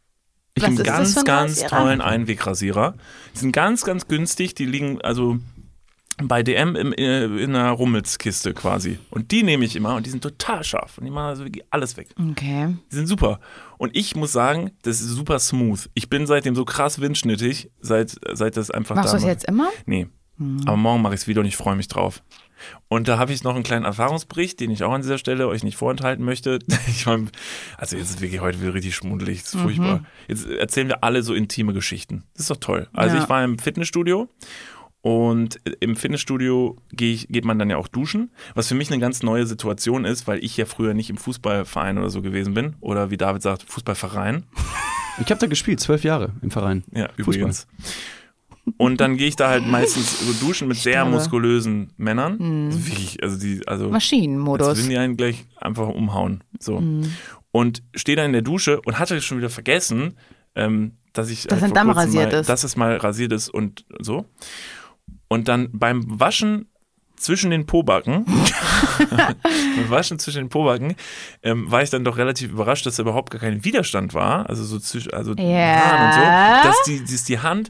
Ich habe einen ganz, ganz Rasierer? tollen Einwegrasierer. Die sind ganz, ganz günstig. Die liegen also bei DM im, äh, in einer Rummelskiste quasi. Und die nehme ich immer und die sind total scharf. Und die machen also wirklich alles weg. Okay. Die sind super. Und ich muss sagen, das ist super smooth. Ich bin seitdem so krass windschnittig, seit, seit das einfach Machst da du das jetzt immer? Nee. Hm. Aber morgen mache ich es wieder und ich freue mich drauf. Und da habe ich noch einen kleinen Erfahrungsbericht, den ich auch an dieser Stelle euch nicht vorenthalten möchte. Ich mein, also jetzt ist wirklich heute wieder richtig schmuddelig, das ist Mhm. furchtbar. Jetzt erzählen wir alle so intime Geschichten. Das ist doch toll. Also Ja. ich war im Fitnessstudio und im Fitnessstudio geht man dann ja auch duschen, was für mich eine ganz neue Situation ist, weil ich ja früher nicht im Fußballverein oder so gewesen bin. Oder wie David sagt, Fußballverein. Ich habe da gespielt, zwölf Jahre im Verein. Ja, Fußball. übrigens. Und dann gehe ich da halt meistens so duschen mit sehr muskulösen Männern. Also wirklich, also die, also als Maschinenmodus. würden die einen gleich einfach umhauen. So. Und stehe da in der Dusche und hatte schon wieder vergessen, ähm, dass ich Dass halt ein Damm rasiert mal, ist. dass es mal rasiert ist und so. Und dann beim Waschen zwischen den Pobacken, beim Waschen zwischen den Pobacken, ähm, war ich dann doch relativ überrascht, dass da überhaupt gar kein Widerstand war, also so zwischen, also. Haaren und so, dass die, dass die Hand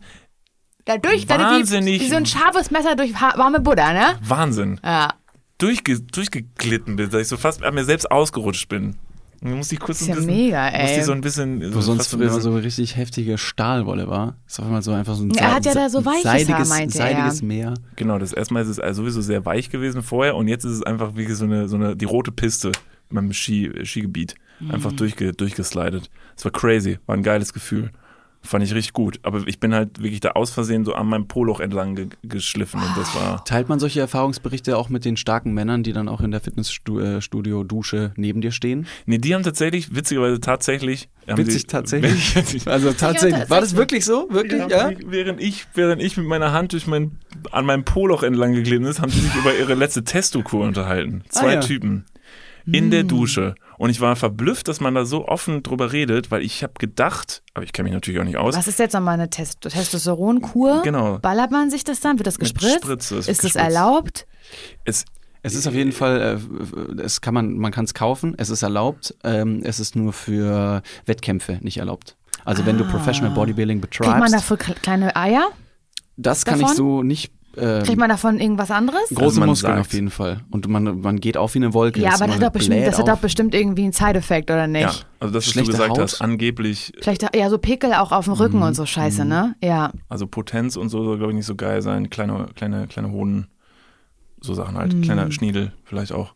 Dadurch, wie, Wahnsinnig- wie so ein scharfes Messer durch warme Butter, ne? Wahnsinn Ja. durchge, durchgeglitten bin, dass ich so fast an mir selbst ausgerutscht bin. Musste ich kurz Ist ein ja bisschen, mega, musste ey. ich so ein bisschen, Wo so sonst bisschen so richtig heftige Stahlwolle war. Ist auf einmal so einfach so ein Er hat ja da so weiches seidiges, Haar, meinte er. seidiges Meer. Genau, das erstmal ist es also sowieso sehr weich gewesen vorher und jetzt ist es einfach wie so eine, so eine die rote Piste in meinem Ski, Skigebiet. Einfach Mhm. durchge, durchgeslidet. Es war crazy, war ein geiles Gefühl. Fand ich richtig gut. Aber ich bin halt wirklich da aus Versehen so an meinem Poloch entlang ge geschliffen und das war. Teilt man solche Erfahrungsberichte auch mit den starken Männern, die dann auch in der Fitnessstudio-Dusche neben dir stehen? Nee, die haben tatsächlich, witzigerweise tatsächlich. haben Witzig die, tatsächlich. Also tatsächlich. War das wirklich so? Wirklich? Ja, Ja? Während ich, während ich mit meiner Hand durch mein, an meinem Poloch entlang geglitten ist, haben sie sich über ihre letzte Testokur unterhalten. Zwei Ah, ja. Typen. In der Dusche. Und ich war verblüfft, dass man da so offen drüber redet, weil ich habe gedacht, aber ich kenne mich natürlich auch nicht aus. Was ist jetzt nochmal eine Test Testosteronkur? Genau. Ballert man sich das dann? Wird das Mit gespritzt? Spritze, es ist das erlaubt? Es, Es ist auf jeden Fall, äh, es kann man, man kann es kaufen, es ist erlaubt, ähm, es ist nur für Wettkämpfe nicht erlaubt. Also wenn du Professional Bodybuilding betreibst, Ah. Kriegt man dafür kle- kleine Eier? das kann davon? ich so nicht. Ähm, Kriegt man davon irgendwas anderes? große Also Muskeln sagt- auf jeden Fall. Und man, man geht auf wie eine Wolke. ja, Das- aber das hat, doch bestimmt, das hat doch bestimmt irgendwie einen Side-Effekt, oder nicht? ja, also das, was du Schlechte gesagt Haut? hast, angeblich, Vielleicht ja so Pickel auch auf dem Rücken und so Scheiße, ne? Ja. also Potenz und so soll, glaube ich, nicht so geil sein. Kleine, kleine, kleine Hoden, so Sachen halt. Kleiner Schniedel vielleicht auch.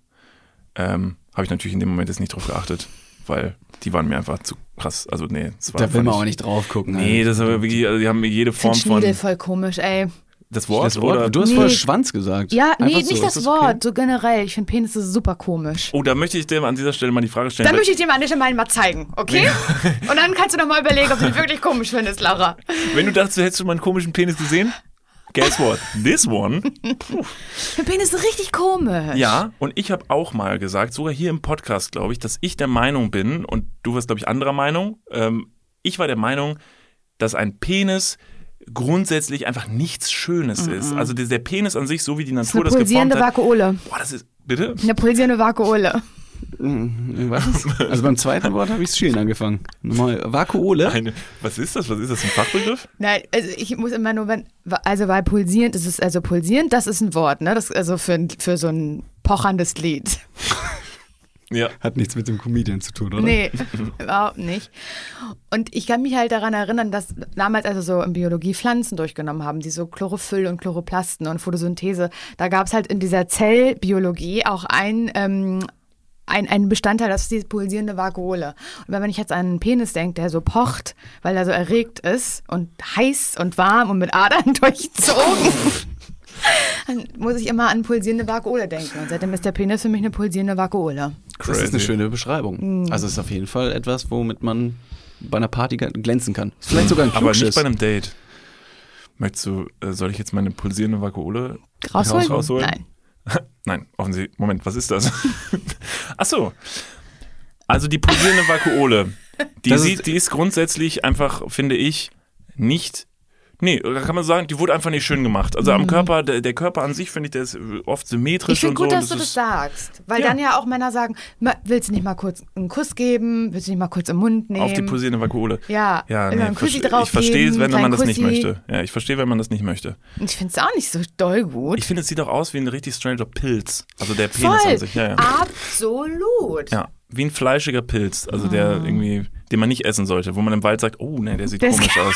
Ähm, Habe ich natürlich in dem Moment jetzt nicht drauf geachtet, weil die waren mir einfach zu krass. Also nee, das war Da will man auch nicht drauf gucken. Nee, das ist aber wirklich, also die haben mir jede Form von. Schniedel voll komisch, ey. Das Wort, das Wort, oder? du hast Nee. vorher Schwanz gesagt. Ja, nee, Einfach so, nicht das okay? Wort, so generell. Ich finde Penisse super komisch. Oh, da möchte ich dir an dieser Stelle mal die Frage stellen. Dann möchte ich dir mal nicht einmal mal zeigen, okay? Und dann kannst du noch mal überlegen, ob du ihn wirklich komisch findest, Laura. wenn du dachtest, du hättest schon mal einen komischen Penis gesehen, guess what? This one. Der Penis ist richtig komisch. Ja, und ich habe auch mal gesagt, sogar hier im Podcast, glaube ich, dass ich der Meinung bin, und du warst, glaube ich, anderer Meinung, ähm, ich war der Meinung, dass ein Penis grundsätzlich einfach nichts Schönes ist. Also der, Penis an sich, so wie die Das ist Natur eine das geformt pulsierende hat. Vakuole. Boah, das ist, bitte? Eine pulsierende Vakuole. Was? Also beim zweiten Wort habe ich es schön angefangen. Nochmal Vakuole. Eine, was ist das? Was ist das? Ein Fachbegriff? Nein, also ich muss immer nur, wenn, also weil pulsierend, das ist also pulsierend, das ist ein Wort, ne? Das ist also für, für so ein pocherndes Lied. Ja. Hat nichts mit dem Comedian zu tun, oder? Nee, überhaupt nicht. Und ich kann mich halt daran erinnern, dass damals also so in Biologie Pflanzen durchgenommen haben, die so Chlorophyll und Chloroplasten und Photosynthese. Da gab es halt in dieser Zellbiologie auch ein, ähm, ein, ein Bestandteil, das ist die pulsierende Vakuole. Und wenn ich jetzt an einen Penis denke, der so pocht, weil er so erregt ist und heiß und warm und mit Adern durchzogen, dann muss ich immer an pulsierende Vakuole denken. Und seitdem ist der Penis für mich eine pulsierende Vakuole. Das ist eine Crazy. schöne Beschreibung. Also es ist auf jeden Fall etwas, womit man bei einer Party glänzen kann. Vielleicht sogar ein Aber nicht bei einem Date. Möchtest du, äh, soll ich jetzt meine pulsierende Vakuole Rausholen? rausholen? Nein. Nein, offensichtlich. Moment, was ist das? Ach so. Also die pulsierende Vakuole. Die, sieht, ist- die ist grundsätzlich einfach, finde ich, nicht. Nee, da kann man sagen, die wurde einfach nicht schön gemacht. Also am Körper, der, der Körper an sich, finde ich, der ist oft symmetrisch Ich finde gut, so. dass du das sagst. Weil Ja. dann ja auch Männer sagen, "Ma- willst du nicht mal kurz einen Kuss geben? Willst du nicht mal kurz im Mund nehmen? Auf die posierende Vakuole. Ja, Ja, nee, drauf ich verstehe es, wenn man das nicht Kussi. möchte. Ja, ich verstehe, wenn man das nicht möchte. Ich finde es auch nicht so doll gut. Ich finde, es sieht auch aus wie ein richtig stranger Pilz. Also der Penis Voll. an sich. Ja, ja. Absolut. ja, wie ein fleischiger Pilz. Also der irgendwie, den man nicht essen sollte. Wo man im Wald sagt, oh, nee, der sieht ist komisch aus.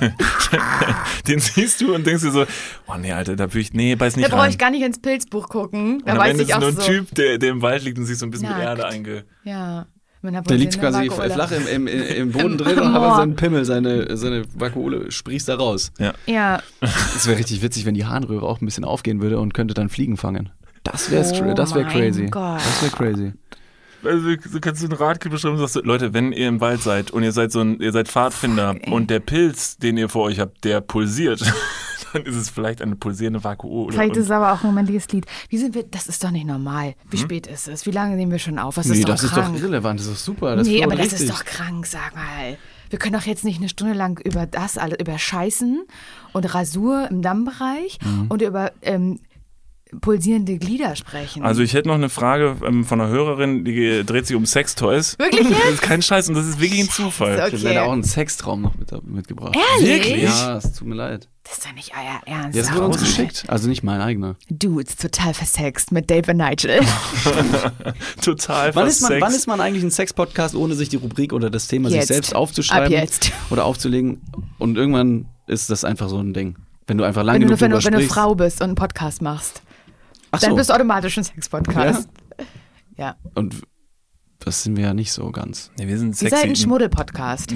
den siehst du und denkst dir so, oh nee, Alter, da will ich, nee, beiß Da nicht brauche rein. ich gar nicht ins Pilzbuch gucken. Da und am weiß Ende ich ist auch nur ein so. Typ, der, der im Wald liegt und sich so ein bisschen mit Nackt. Erde einge... Ja. Mit Der liegt quasi Vakuole. flach im, im, im Boden drin und hat seinen Pimmel, seine, seine Vakuole sprießt da raus. Ja. Es wäre richtig witzig, wenn die Harnröhre auch ein bisschen aufgehen würde und könnte dann Fliegen fangen. Das wäre Oh das wär mein crazy. Gott. Das wäre crazy. Also, du kannst einen Ratgeber beschreiben und sagst, so, Leute, wenn ihr im Wald seid und ihr seid so ein, ihr seid Pfadfinder und der Pilz, den ihr vor euch habt, der pulsiert, dann ist es vielleicht eine pulsierende Vakuole. Vielleicht ist es aber auch ein romantisches Lied. Wie sind wir? Das ist doch nicht normal. Wie spät ist es? Wie lange nehmen wir schon auf? Was Nee, ist doch das ist krank? doch irrelevant, das ist doch super. Das nee, aber das richtig. ist doch krank, sag mal. Wir können doch jetzt nicht eine Stunde lang über das alles, über Scheißen und Rasur im Dammbereich Mhm. und über ähm, pulsierende Glieder sprechen. Also ich hätte noch eine Frage ähm, von einer Hörerin, die dreht sich um Sextoys. Wirklich jetzt? Das ist kein Scheiß und das ist wirklich ein Zufall. Okay. Ich habe leider auch einen Sextraum noch mit, mitgebracht. Ehrlich? Wirklich? Ja, es tut mir leid. Das ist doch nicht euer Ernst. Das wurde uns geschickt. Also nicht mein eigener. Dudes, total versext mit Dave und Nigel. Total Wann ist, man, versext. wann ist man eigentlich ein Sex-Podcast, ohne sich die Rubrik oder das Thema Jetzt. sich selbst aufzuschreiben Ab jetzt. oder aufzulegen? Und irgendwann ist das einfach so ein Ding. Wenn du einfach lange Wenn du, genug wenn, du, wenn du. Frau bist und einen Podcast machst, Ach dann so. bist du automatisch ein Sex-Podcast. Ja. Und das sind wir ja nicht so ganz. Nee, wir sind Ihr sexy. seid ein Schmuddel-Podcast.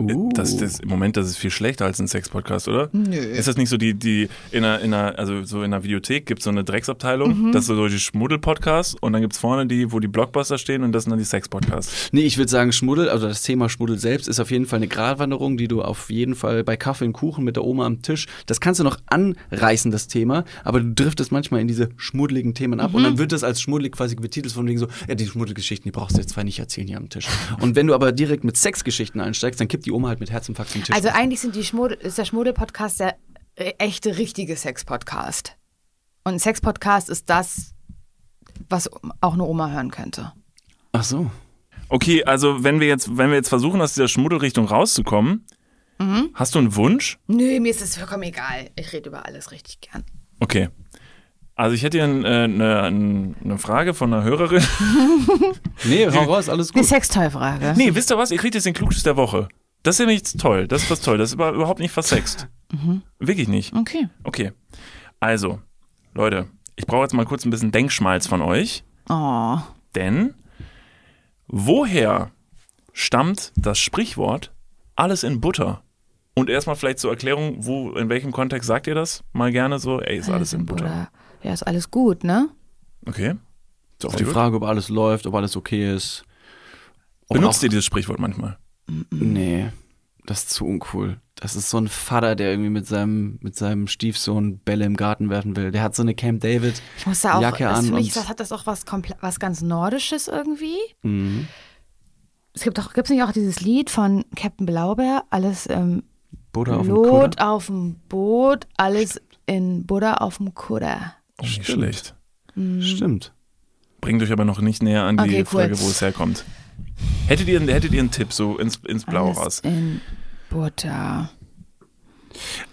Se Uh. das, das, Im Moment, das ist viel schlechter als ein Sex-Podcast, oder? Nö. Ist das nicht so die, die in einer, in einer, also so in einer Videothek gibt es so eine Drecksabteilung, Mhm. das ist so die Schmuddel-Podcasts und dann gibt es vorne die, wo die Blockbuster stehen und das sind dann die Sex-Podcasts. Nee, ich würde sagen, Schmuddel, also das Thema Schmuddel selbst ist auf jeden Fall eine Gratwanderung, die du auf jeden Fall bei Kaffee und Kuchen mit der Oma am Tisch, das kannst du noch anreißen, das Thema, aber du driftest manchmal in diese schmuddeligen Themen ab und Mhm. dann wird das als schmuddelig quasi betitelt von wegen so, ja, die Schmuddelgeschichten, die brauchst du jetzt zwar nicht erzählen hier am Tisch. Und wenn du aber direkt mit Sexgeschichten einsteigst, dann kippt die Oma halt mit Herzinfarkt zum Tisch. Also eigentlich sind die Schmuddel, ist der Schmuddel-Podcast der äh, echte, richtige Sex-Podcast. Und ein Sex-Podcast ist das, was auch eine Oma hören könnte. Ach so. Okay, also wenn wir jetzt, wenn wir jetzt versuchen, aus dieser Schmuddelrichtung rauszukommen, Mhm. hast du einen Wunsch? Nö, mir ist es vollkommen egal. Ich rede über alles richtig gern. Okay. Also ich hätte hier äh, eine, ein- eine Frage von einer Hörerin. Nee, hau raus, alles Die gut. Sextoy-Frage. Nee, wisst ihr was? Ich kriege jetzt den Klugschiss der Woche. Das ist ja nicht toll. Das ist was toll. Das ist über- überhaupt nicht versext. Mhm. Wirklich nicht. Okay. Okay. Also, Leute, ich brauche jetzt mal kurz ein bisschen Denkschmalz von euch. Oh. Denn woher stammt das Sprichwort alles in Butter? Und erstmal vielleicht zur Erklärung, wo, in welchem Kontext sagt ihr das? Mal gerne so, ey, ist alles in Butter. Ja, ist alles gut, ne? Okay. So, Auf die Frage, ob alles läuft, ob alles okay ist. Ob Benutzt auch- ihr dieses Sprichwort manchmal? Nee, das ist zu uncool. Das ist so ein Vater, der irgendwie mit seinem, mit seinem Stiefsohn Bälle im Garten werfen will. Der hat so eine Camp David Ich muss da auch, Jacke das an. für mich und, das, hat das auch was, was ganz Nordisches irgendwie. Mhm. Es gibt doch, gibt es nicht auch dieses Lied von Captain Blaubeer, alles ähm, Butter auf dem Lot auf dem Boot, alles in Butter auf dem Kutter. Oh, nicht Stimmt. schlecht. Stimmt. Bringt euch aber noch nicht näher an die Okay, cool. Frage, wo es herkommt. Hättet ihr, hättet ihr einen Tipp so ins, ins Blau alles raus? in Butter.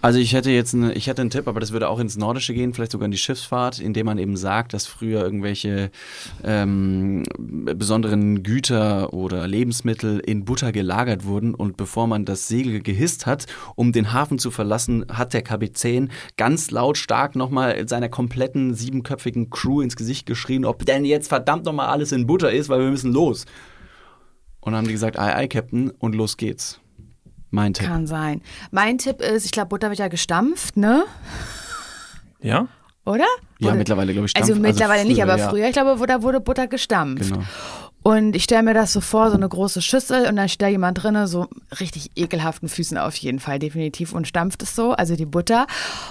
Also ich hätte jetzt eine, ich hätte einen Tipp, aber das würde auch ins Nordische gehen, vielleicht sogar in die Schiffsfahrt, indem man eben sagt, dass früher irgendwelche ähm, besonderen Güter oder Lebensmittel in Butter gelagert wurden und bevor man das Segel gehisst hat, um den Hafen zu verlassen, hat der Kapitän ganz lautstark nochmal seiner kompletten siebenköpfigen Crew ins Gesicht geschrien, ob denn jetzt verdammt nochmal alles in Butter ist, weil wir müssen los. Und dann haben die gesagt, ei, ei, Captain, und los geht's. Mein Tipp. Kann sein. Mein Tipp ist, ich glaube, Butter wird ja gestampft, ne? Ja? Oder? Ja, Wurde- mittlerweile glaube ich Also Stampf- mittlerweile nicht, früher, aber ja. früher, ich glaube, da wurde Butter gestampft. Genau. Und ich stelle mir das so vor, so eine große Schüssel und dann steht da jemand drinne, so richtig ekelhaften Füßen auf jeden Fall, definitiv und stampft es so, also die Butter.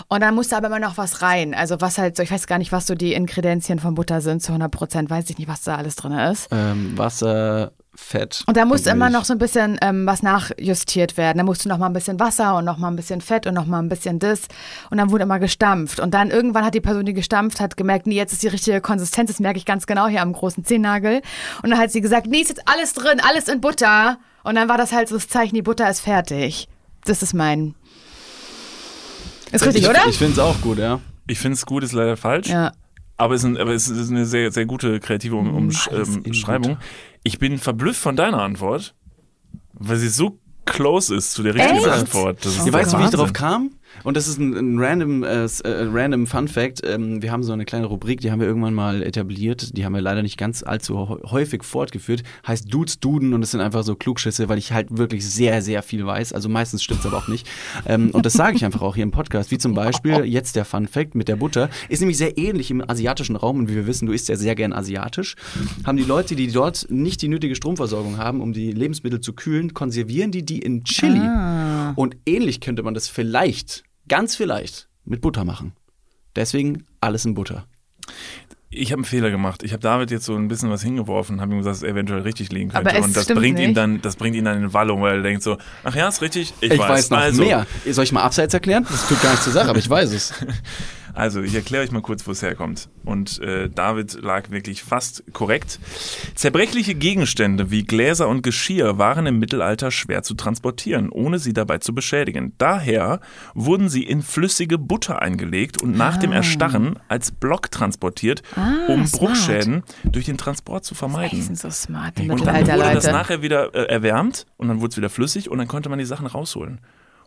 Und dann muss da aber immer noch was rein. Also was halt so, ich weiß gar nicht, was so die Inkredenzien von Butter sind, zu 100 Prozent weiß ich nicht, was da alles drin ist. Ähm, Wasser, Fett. Und da musste immer Milch. noch so ein bisschen ähm, was nachjustiert werden. Da musste noch mal ein bisschen Wasser und noch mal ein bisschen Fett und noch mal ein bisschen das. Und dann wurde immer gestampft. Und dann irgendwann hat die Person, die gestampft hat, gemerkt, nee, jetzt ist die richtige Konsistenz. Das merke ich ganz genau hier am großen Zehennagel. Und dann hat sie gesagt, nee, ist jetzt alles drin, alles in Butter. Und dann war das halt so das Zeichen, die Butter ist fertig. Das ist mein. Ist richtig, ich, oder? Ich finde es auch gut, ja. Ich finde es gut, ist leider falsch. ja. Aber es ist, ein, aber es ist eine sehr, sehr gute kreative um, um, Alles ähm, in Schreibung. Butter. Ich bin verblüfft von deiner Antwort, weil sie so close ist zu der richtigen Echt? Antwort. Das ist weißt, wie ich drauf kam? Und das ist ein, ein random, äh, äh, random Fun Fact. Ähm, wir haben so eine kleine Rubrik, die haben wir irgendwann mal etabliert. Die haben wir leider nicht ganz allzu hä- häufig fortgeführt. Heißt Dudes Duden und es sind einfach so Klugschüsse, weil ich halt wirklich sehr, sehr viel weiß. Also meistens stimmt's aber auch nicht. Ähm, und das sage ich einfach auch hier im Podcast. Wie zum Beispiel jetzt der Fun Fact mit der Butter. Ist nämlich sehr ähnlich im asiatischen Raum. Und wie wir wissen, du isst ja sehr gern asiatisch. Haben die Leute, die dort nicht die nötige Stromversorgung haben, um die Lebensmittel zu kühlen, konservieren die die in Chili. Und ähnlich könnte man das vielleicht, ganz vielleicht, mit Butter machen. Deswegen alles in Butter. Ich habe einen Fehler gemacht. Ich habe David jetzt so ein bisschen was hingeworfen, habe ihm gesagt, dass es eventuell richtig liegen könnte. Aber es und das bringt ihn nicht. dann, das bringt ihn dann in Wallung, weil er denkt so, ach ja, ist richtig, ich, Ich, weiß, noch also, mehr. Soll ich mal abseits erklären? Das tut gar nichts zur Sache, aber ich weiß es. Also, ich erkläre euch mal kurz, wo es herkommt. Und äh, David lag wirklich fast korrekt. Zerbrechliche Gegenstände wie Gläser und Geschirr waren im Mittelalter schwer zu transportieren, ohne sie dabei zu beschädigen. Daher wurden sie in flüssige Butter eingelegt und nach dem Erstarren als Block transportiert, um smart. Bruchschäden durch den Transport zu Die vermeiden. sind so smart, die Und dann wurde das nachher wieder äh, erwärmt und dann wurde es wieder flüssig und dann konnte man die Sachen rausholen.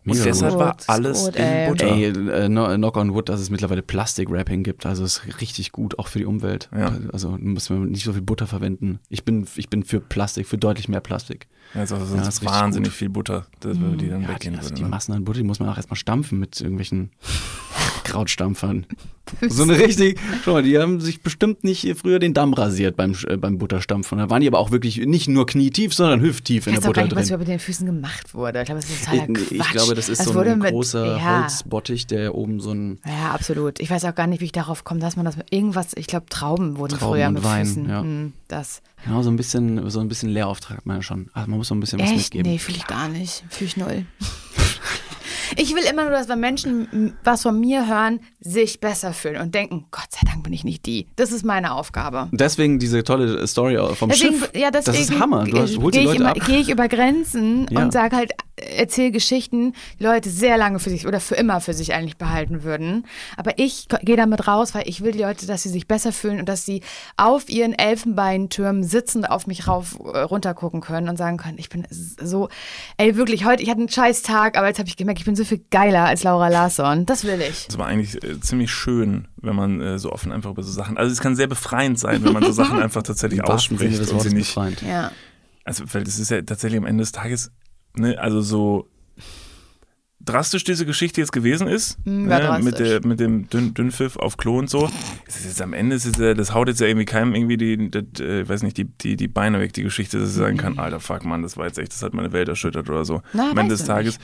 Und Mega deshalb gut. war alles gut, in. Butter. Ey, äh, no- knock on wood, dass es mittlerweile Plastik-Wrapping gibt. Also ist richtig gut, auch für die Umwelt. Ja. Also muss man nicht so viel Butter verwenden. Ich bin, ich bin für Plastik, für deutlich mehr Plastik. Also sonst Ja, ist wahnsinnig gut. viel Butter, das, die dann Ja, die, weggehen also würde. die ne? Massen an Butter, die muss man auch erstmal stampfen mit irgendwelchen Krautstampfern. So eine richtig, schau mal, die haben sich bestimmt nicht früher den Damm rasiert beim, äh, beim Butterstampfen. Da waren die aber auch wirklich nicht nur knietief, sondern hüfttief in Ich weiß der doch gar Butter nicht, was drin. über den Füßen gemacht wurde. Ich glaube, das ist totaler Ich, Quatsch. ich glaube, das ist Das so ein mit- großer ja. Holzbottich, der oben so ein Ja, absolut. Ich weiß auch gar nicht, wie ich darauf komme, dass man das mit irgendwas, ich glaube, Trauben wurden Trauben früher mit Wein, Füßen. ja. Hm, das. Genau, so ein bisschen, so ein bisschen Lehrauftrag hat man ja schon. Ach, man muss so ein bisschen was Echt? mitgeben. Nee, fühle ich gar nicht. Fühle ich null. Ich will immer nur, dass wenn Menschen was von mir hören, sich besser fühlen und denken, Gott sei Dank bin ich nicht die. Das ist meine Aufgabe. Deswegen diese tolle Story vom Deswegen, Schiff. ja, deswegen das ist Hammer. Du hast, holst die gehe ich, Leute immer- ab. gehe ich über Grenzen Ja. und sage halt, erzähle Geschichten, die Leute sehr lange für sich oder für immer für sich eigentlich behalten würden. Aber ich gehe damit raus, weil ich will die Leute, dass sie sich besser fühlen und dass sie auf ihren Elfenbeintürmen sitzend auf mich rauf äh, runter gucken können und sagen können, ich bin so, ey wirklich, heute, ich hatte einen scheiß Tag, aber jetzt habe ich gemerkt, ich bin so viel geiler als Laura Larsson. Das will ich. Das war eigentlich äh, ziemlich schön, wenn man äh, so offen einfach über so Sachen. Also es kann sehr befreiend sein, wenn man so Sachen einfach tatsächlich ausspricht und sie nicht. befreiend. Ja. Also weil das ist ja tatsächlich am Ende des Tages, ne, also so drastisch diese Geschichte jetzt gewesen ist, Mm, ne, mit, der, mit dem Dünn, Dünnpfiff auf Klo und so, es ist jetzt am Ende, ist es ja, das haut jetzt ja irgendwie keinem irgendwie die, das, äh, weiß nicht, die, die, die Beine weg, die Geschichte, dass ich sagen kann, alter fuck, Mann, das war jetzt echt, das hat meine Welt erschüttert oder so. Na, am Ende des Tages,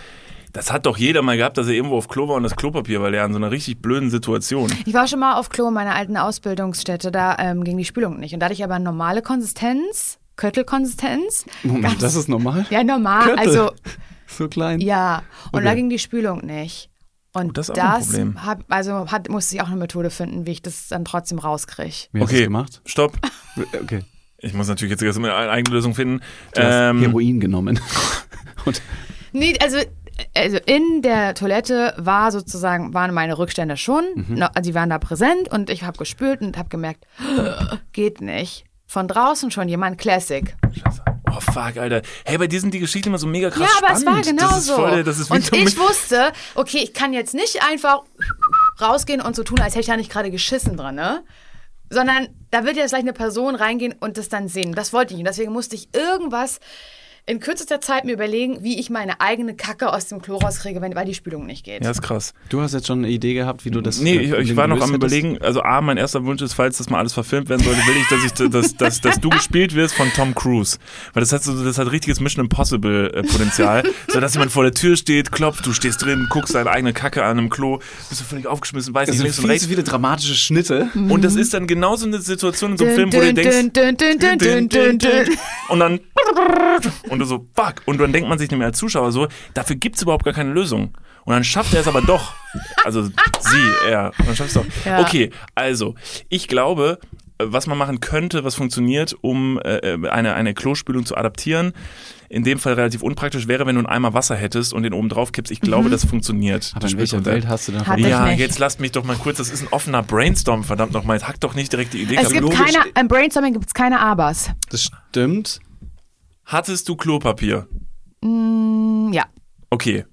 das hat doch jeder mal gehabt, dass er irgendwo auf Klo war und das Klopapier, weil er an so einer richtig blöden Situation. Ich war schon mal auf Klo in meiner alten Ausbildungsstätte, da ähm, ging die Spülung nicht. Und da hatte ich aber normale Konsistenz, Köttelkonsistenz. Moment, das ist normal? Ja, normal. Köttel. Also, So klein? ja. Und Okay. da ging die Spülung nicht. Und Oh, das ist auch ein Problem. Hab, also hat, musste ich auch eine Methode finden, wie ich das dann trotzdem rauskriege. Wie hast Okay, das gemacht? stopp. Okay. Ich muss natürlich jetzt erstmal eine eigene Lösung finden. Du hast Ähm, Heroin genommen. Und Nee, also, also in der Toilette war sozusagen, waren meine Rückstände schon, Mhm. die waren da präsent und ich habe gespült und habe gemerkt, geht nicht. Von draußen schon jemand Classic. Scheiße. Oh fuck, Alter. Hey, bei dir sind die Geschichten immer so mega krass Ja, aber es spannend. war genau das ist so. Voll, das ist wie und ich wusste, okay, ich kann jetzt nicht einfach rausgehen und so tun, als hätte ich da nicht gerade geschissen dran, ne? Sondern da wird jetzt gleich eine Person reingehen und das dann sehen. Das wollte ich. Und deswegen musste ich irgendwas in kürzester Zeit mir überlegen, wie ich meine eigene Kacke aus dem Klo rauskriege, wenn, weil die Spülung nicht geht. Ja, ist krass. Du hast jetzt schon eine Idee gehabt, wie du das Nee, ich, äh, ich war noch am überlegen, also A, mein erster Wunsch ist, falls das mal alles verfilmt werden sollte, will ich, dass, ich, dass, dass, dass du gespielt wirst von Tom Cruise. Weil das hat so, das hat richtiges Mission Impossible äh, Potenzial. so, dass jemand vor der Tür steht, klopft, du stehst drin, guckst deine eigene Kacke an einem Klo, bist du völlig aufgeschmissen, weißt Das nicht, sind links und rechts. zu viele dramatische Schnitte. Und das ist dann genauso eine Situation in so einem Dün, Film, wo du denkst, dün. und dann und du so, fuck. Und dann denkt man sich nicht mehr als Zuschauer so, dafür gibt's überhaupt gar keine Lösung. Und dann schafft er es aber doch. Also sie, er. Und dann schafft es doch. Ja. Okay, also, ich glaube, äh, was man machen könnte, was funktioniert, um äh, eine, eine Klospülung zu adaptieren, in dem Fall relativ unpraktisch wäre, wenn du einen Eimer Wasser hättest und den oben drauf kippst. Ich glaube, das funktioniert. Aber Das in welcher Welt hast du da Hat ich ja, nicht. jetzt lasst mich doch mal kurz, das ist ein offener Brainstorm, verdammt nochmal. Hack doch nicht direkt die Idee Es gibt keine, im Brainstorming gibt es keine Abers. Das stimmt. Hattest du Klopapier? Hm, Ja. Okay.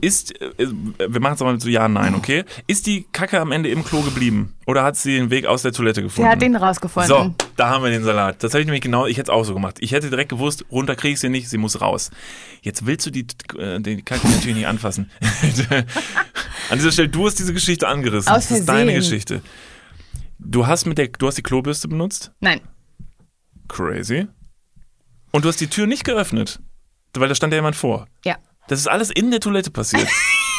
Ist, äh, wir machen es mal mit so Ja, Nein, okay? Ist die Kacke am Ende im Klo geblieben? Oder hat sie den Weg aus der Toilette Sie gefunden? hat den rausgefunden. so, da haben wir den Salat. Das habe ich nämlich genau, ich hätte es auch so gemacht. Ich hätte direkt gewusst, runter kriege ich sie nicht, sie muss raus. Jetzt willst du die, äh, die Kacke natürlich nicht anfassen. An dieser Stelle, du hast diese Geschichte angerissen. Aus das ist deine Versehen. Geschichte. Du hast mit der, du hast die Klobürste benutzt? Nein. Crazy. Und du hast die Tür nicht geöffnet. Weil da stand ja jemand vor. Ja. Das ist alles in der Toilette passiert.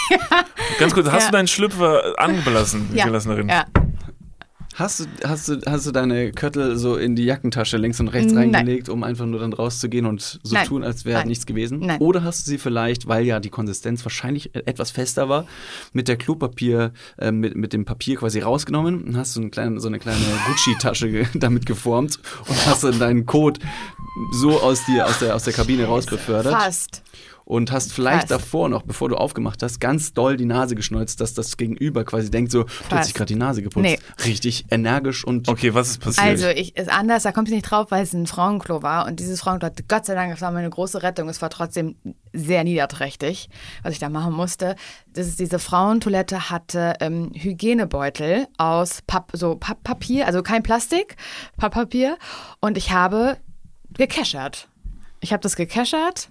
Ganz kurz, hast Ja. du deinen Schlüpfer angelassen, Ja. gelassen darin? ja. Hast du, hast, du, hast du deine Köttel so in die Jackentasche links und rechts Nein. reingelegt, um einfach nur dann rauszugehen und so Nein. tun, als wäre nichts gewesen? Nein. Oder hast du sie vielleicht, weil ja die Konsistenz wahrscheinlich etwas fester war, mit der Klopapier, äh, mit, mit dem Papier quasi rausgenommen und hast so eine kleine, so eine kleine Gucci-Tasche damit geformt und hast dann deinen Code so aus, dir, aus, der, aus der Kabine raus befördert Fast. und hast vielleicht Fast. davor noch, bevor du aufgemacht hast, ganz doll die Nase geschneuzt, dass das Gegenüber quasi denkt so, du hast Fast. sich gerade die Nase geputzt. Nee. Richtig energisch und Okay, was ist passiert? Also, ich ist anders, da kommt sie nicht drauf, weil es ein Frauenklo war. Und dieses Frauenklo hatte Gott sei Dank, das war meine große Rettung. Es war trotzdem sehr niederträchtig, was ich da machen musste. Das ist diese Frauentoilette hatte ähm, Hygienebeutel aus Papp, so Papppapier, also kein Plastik, Papppapier. Und ich habe gekeschert. Ich habe das gekeschert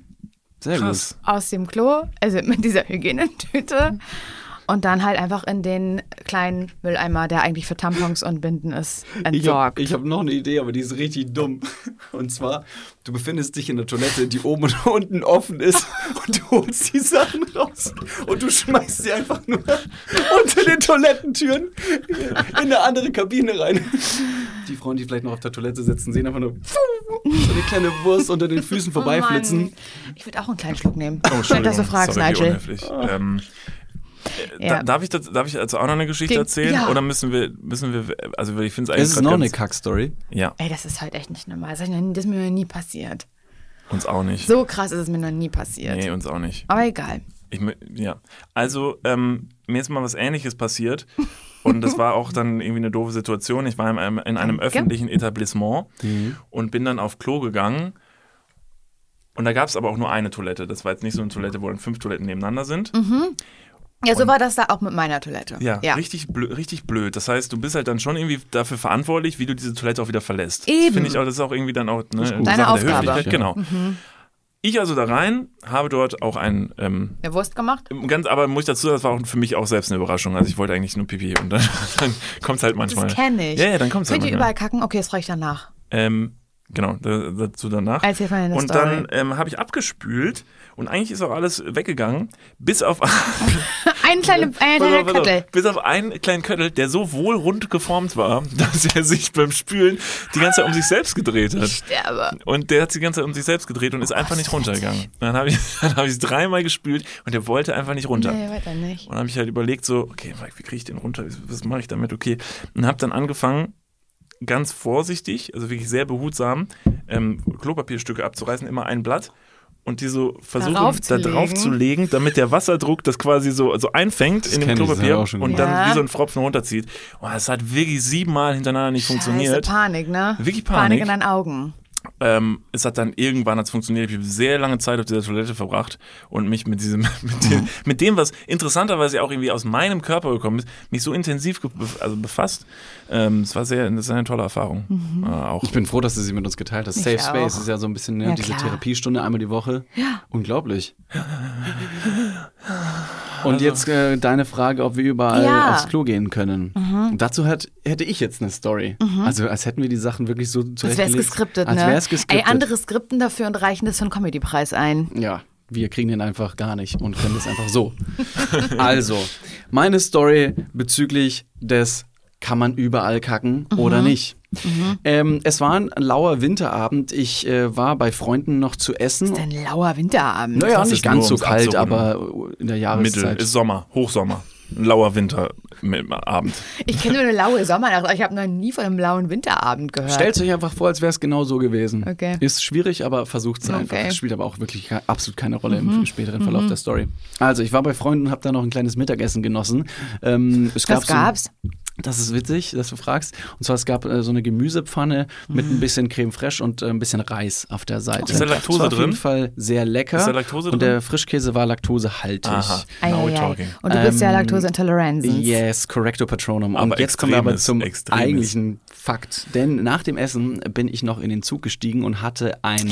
sehr gut. aus dem Klo, also mit dieser Hygienetüte. Und dann halt einfach in den kleinen Mülleimer, der eigentlich für Tampons und Binden ist, Ich habe entsorgt. hab noch eine Idee, aber die ist richtig dumm. Und zwar, du befindest dich in der Toilette, die oben und unten offen ist und du holst die Sachen raus und du schmeißt sie einfach nur unter den Toilettentüren in eine andere Kabine rein. Die Frauen, die vielleicht noch auf der Toilette sitzen, sehen einfach nur so eine kleine Wurst unter den Füßen vorbeiflitzen. Oh. Ich würde auch einen kleinen Schluck nehmen. Oh, Schön, dass du fragst, Sorry, Nigel. Äh, Ja. da, darf, ich das, darf ich also auch noch eine Geschichte Die- erzählen? ja. Oder müssen wir, müssen wir, also ich finde es eigentlich Es ist noch eine Kackstory. Ja, Ey, das ist halt echt nicht normal. Das, das ist mir noch nie passiert. uns auch nicht. So krass ist es mir noch nie passiert. Nee, uns auch nicht. Aber egal. Ich, ja, also ähm, mir ist mal was Ähnliches passiert und das war auch dann irgendwie eine doofe Situation. Ich war in einem, in einem öffentlichen Etablissement und bin dann auf Klo gegangen und da gab es aber auch nur eine Toilette. Das war jetzt nicht so eine Toilette, wo dann fünf Toiletten nebeneinander sind. Ja, so war das da auch mit meiner Toilette. Ja, ja. Richtig, blöd, richtig blöd. Das heißt, du bist halt dann schon irgendwie dafür verantwortlich, wie du diese Toilette auch wieder verlässt. Eben. Finde ich auch, das ist auch irgendwie dann auch ne, eine Deine Sache Aufgabe. der Höflichkeit. Ja. Genau. Ich also da rein, habe dort auch ein ähm, Eine Wurst gemacht? Ganz, aber muss ich dazu sagen, das war auch für mich auch selbst eine Überraschung. Also ich wollte eigentlich nur Pipi und dann, dann kommt es halt manchmal. Das kenne ich. Ja, ja, dann kommt es halt Könnt ihr manchmal. überall kacken? Okay, das reiche ich danach. Ähm, genau, da, dazu danach. Erzähl mal und Story. dann ähm, habe ich abgespült und eigentlich ist auch alles weggegangen, bis auf, Ein kleiner ein Pass kleiner auf, pass auf. Köttel. bis auf einen kleinen Köttel, der so wohl rund geformt war, dass er sich beim Spülen die ganze Zeit um sich selbst gedreht hat. Sterbe. Und der hat sich die ganze Zeit um sich selbst gedreht und ist einfach nicht runtergegangen. Dann habe ich dann habe ich es dreimal gespült und der wollte einfach nicht runter. Nee, weiter nicht. Und dann habe ich halt überlegt, so, okay, wie kriege ich den runter? Was mache ich damit? Okay. Und habe dann angefangen, ganz vorsichtig, also wirklich sehr behutsam, ähm, Klopapierstücke abzureißen, immer ein Blatt. Und die so versuchen, Darauf da zu drauf legen. zu legen, damit der Wasserdruck das quasi so, so einfängt in dem das Klopapier und dann Ja. wie so ein Pfropfen runterzieht. Und das hat wirklich siebenmal hintereinander nicht Scheiße, funktioniert. Panik, ne? Wirklich Panik Panik. in deinen Augen. ähm, es hat dann irgendwann hat's funktioniert. Ich habe sehr lange Zeit auf dieser Toilette verbracht und mich mit diesem, mit dem, mit dem was interessanterweise auch irgendwie aus meinem Körper gekommen ist, mich so intensiv also befasst. Ähm, es war sehr, das ist eine tolle Erfahrung. Äh, auch Ich bin froh, dass du sie mit uns geteilt hast. Ich Safe auch. Space ist ja so ein bisschen ne, Ja, diese klar. Therapiestunde einmal die Woche. Ja. Unglaublich. Und jetzt äh, deine Frage, ob wir überall Ja. Mhm. aufs Klo gehen können. Dazu hat, hätte ich jetzt eine Story. Also als hätten wir die Sachen wirklich so Als wäre es zurechtgelegt. geskriptet, als ne? wäre es geskriptet. Ey, andere skripten dafür und reichen das für einen Comedy-Preis ein. Ja, wir kriegen den einfach gar nicht und können das einfach so. also, meine Story bezüglich des kann man überall kacken Mhm. oder nicht. Ähm, es war ein lauer Winterabend. Ich äh, war bei Freunden noch zu essen. Ein lauer Winterabend. Naja, Das nicht ist ganz so kalt, aber in der Mittel, Jahreszeit. ist Sommer, Hochsommer. Ein lauer Winterabend. Ich kenne nur eine laue Sommernacht, aber ich habe noch nie von einem lauen Winterabend gehört. Stellt euch einfach vor, als wäre es genau so gewesen. Okay. Ist schwierig, aber versucht es einfach. Okay. Mhm. Es spielt aber auch wirklich absolut keine Rolle im späteren Verlauf der Story. Also, ich war bei Freunden und habe da noch ein kleines Mittagessen genossen. Ähm, es gab Was so gab's? Das ist witzig, dass du fragst. Und zwar, es gab äh, so eine Gemüsepfanne mit Mhm. ein bisschen Creme fraiche und äh, ein bisschen Reis auf der Seite. Ist da Laktose das war auf drin? jeden Fall sehr lecker. Ist da Laktose und drin? der Frischkäse war laktosehaltig. Aha, now we're talking. Und du bist ja Ähm, Laktoseintolerant. Yes, correcto patronum. Aber und jetzt kommen wir aber zum extremes. eigentlichen Fakt. Denn nach dem Essen bin ich noch in den Zug gestiegen und hatte ein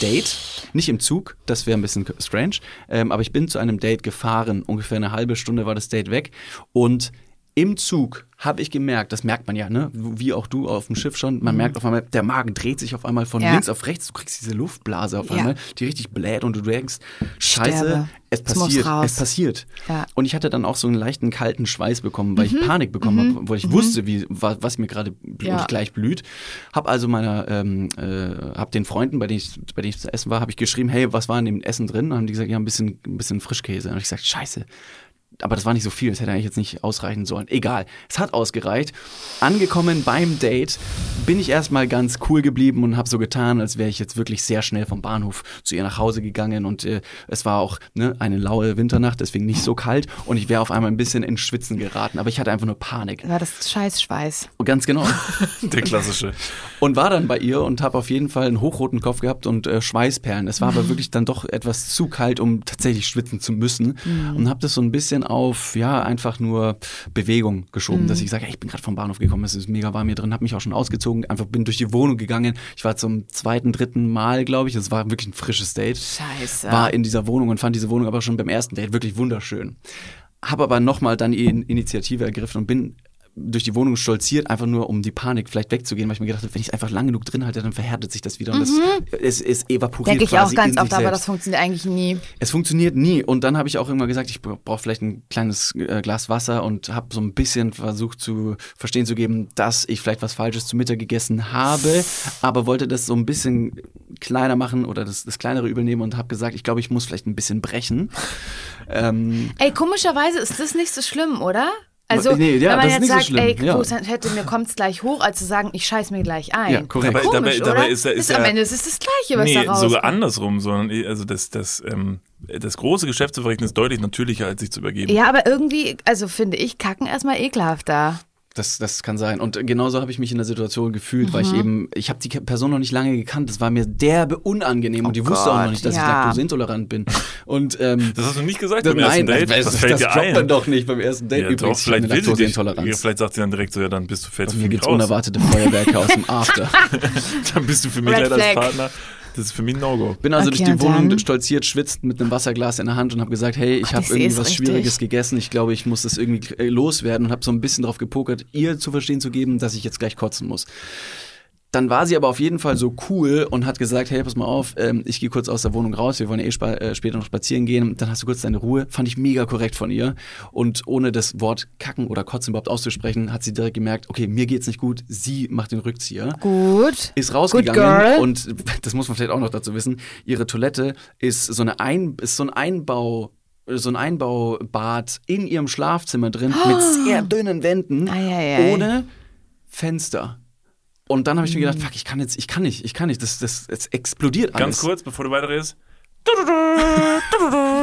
Date. Nicht im Zug, das wäre ein bisschen strange, ähm, aber ich bin zu einem Date gefahren. Ungefähr eine halbe Stunde war das Date weg. Und im Zug habe ich gemerkt, das merkt man ja, ne? wie auch du auf dem Schiff schon, man merkt auf einmal, der Magen dreht sich auf einmal von Ja. links auf rechts, du kriegst diese Luftblase auf Ja. einmal, die richtig bläht und du denkst, scheiße, Sterbe. es passiert, es passiert. Ja. Und ich hatte dann auch so einen leichten kalten Schweiß bekommen, weil Mhm. ich Panik bekommen habe, weil ich wusste, wie, was, was mir gerade gleich blüht. Hab also meiner, ähm, äh, hab den Freunden, bei denen ich, bei denen ich zu essen war, habe ich geschrieben, hey, was war in dem Essen drin? Und haben die gesagt, ja, ein bisschen, ein bisschen Frischkäse. Und ich gesagt, scheiße. Aber das war nicht so viel, das hätte eigentlich jetzt nicht ausreichen sollen. Egal, es hat ausgereicht. Angekommen beim Date bin ich erstmal ganz cool geblieben und habe so getan, als wäre ich jetzt wirklich sehr schnell vom Bahnhof zu ihr nach Hause gegangen. Und äh, es war auch ne, eine laue Winternacht, deswegen nicht so kalt. Und ich wäre auf einmal ein bisschen ins Schwitzen geraten. Aber ich hatte einfach nur Panik. War das Scheißschweiß. Ganz genau. Der klassische. Und war dann bei ihr und habe auf jeden Fall einen hochroten Kopf gehabt und äh, Schweißperlen. Es war aber wirklich dann doch etwas zu kalt, um tatsächlich schwitzen zu müssen. Und habe das so ein bisschen auf, ja, einfach nur Bewegung geschoben, dass ich sage, hey, ich bin gerade vom Bahnhof gekommen, es ist mega warm hier drin, habe mich auch schon ausgezogen, einfach bin durch die Wohnung gegangen. Ich war zum zweiten, dritten Mal, glaube ich. Es war wirklich ein frisches Date. Scheiße. War in dieser Wohnung und fand diese Wohnung aber schon beim ersten Date wirklich wunderschön. Habe aber nochmal dann die In- Initiative ergriffen und bin durch die Wohnung stolziert, einfach nur um die Panik vielleicht wegzugehen, weil ich mir gedacht habe, wenn ich es einfach lang genug drin halte, dann verhärtet sich das wieder und das, es, es evaporiert Denke ich auch ganz oft, aber das funktioniert eigentlich nie. Es funktioniert nie. Und dann habe ich auch irgendwann gesagt, ich brauche vielleicht ein kleines äh, Glas Wasser und habe so ein bisschen versucht zu verstehen zu geben, dass ich vielleicht was Falsches zu Mittag gegessen habe, aber wollte das so ein bisschen kleiner machen oder das, das kleinere Übel nehmen und habe gesagt, ich glaube, ich muss vielleicht ein bisschen brechen. Ähm, Ey, komischerweise ist das nicht so schlimm, oder? Also, Nee, ja, wenn man das ist jetzt nicht so sagt, schlimm, ey, ja. Groß hätte, mir kommt's gleich hoch, als zu sagen, ich scheiß mir gleich ein. Ja, korrekt. Dabei- Komisch, dabei- dabei oder? ist er- ist am er- Ende ist es das Gleiche, was Nee, da rauskommt. sogar andersrum, sondern eh- also das, das, ähm, das große Geschäft zu verrichten ist deutlich natürlicher, als sich zu übergeben. Ja, aber irgendwie, also finde ich Kacken erstmal ekelhafter. Das, das kann sein. Und genauso habe ich mich in der Situation gefühlt, weil ich Mhm. eben, ich habe die Person noch nicht lange gekannt. Das war mir derbe unangenehm und die wusste auch noch Gott, nicht, dass ich ja. laktoseintolerant bin. Und ähm, Das hast du nicht gesagt das, beim ersten nein, Date. das, Was das, fällt das dir droppt ein? man doch nicht beim ersten Date. Ja, Übrigens, doch, ich vielleicht eine will sie dich. Laktoseintoleranz. Ja, Vielleicht sagt sie dann direkt so, ja, dann bist du fällst Bei du mir für mich gibt's raus. unerwartete Feuerwerke aus dem After. Dann bist du für mich Red leider als. Partner. Das ist für mich ein No-Go. Bin also Okay, durch die Wohnung dann? stolziert, schwitzt mit einem Wasserglas in der Hand und habe gesagt, hey, ich habe ich seh irgendwie es was richtig. Schwieriges gegessen. Ich glaube, ich muss das irgendwie äh, loswerden und habe so ein bisschen drauf gepokert, ihr zu verstehen zu geben, dass ich jetzt gleich kotzen muss. Dann war sie aber auf jeden Fall so cool und hat gesagt, hey, pass mal auf, ähm, ich gehe kurz aus der Wohnung raus, wir wollen eh spa äh, später noch spazieren gehen, dann hast du kurz deine Ruhe. Fand ich mega korrekt von ihr. Und ohne das Wort kacken oder kotzen überhaupt auszusprechen, hat sie direkt gemerkt, okay, mir geht's nicht gut, sie macht den Rückzieher Gut. ist rausgegangen und das muss man vielleicht auch noch dazu wissen, ihre Toilette ist so eine ein ist so ein Einbau so ein Einbaubad in ihrem Schlafzimmer drin mit sehr dünnen Wänden Ei, ei, ei. ohne Fenster. Und dann habe ich mir gedacht, fuck, ich kann jetzt, ich kann nicht, ich kann nicht, das, das, es explodiert alles. Ganz kurz, bevor du weiterredest.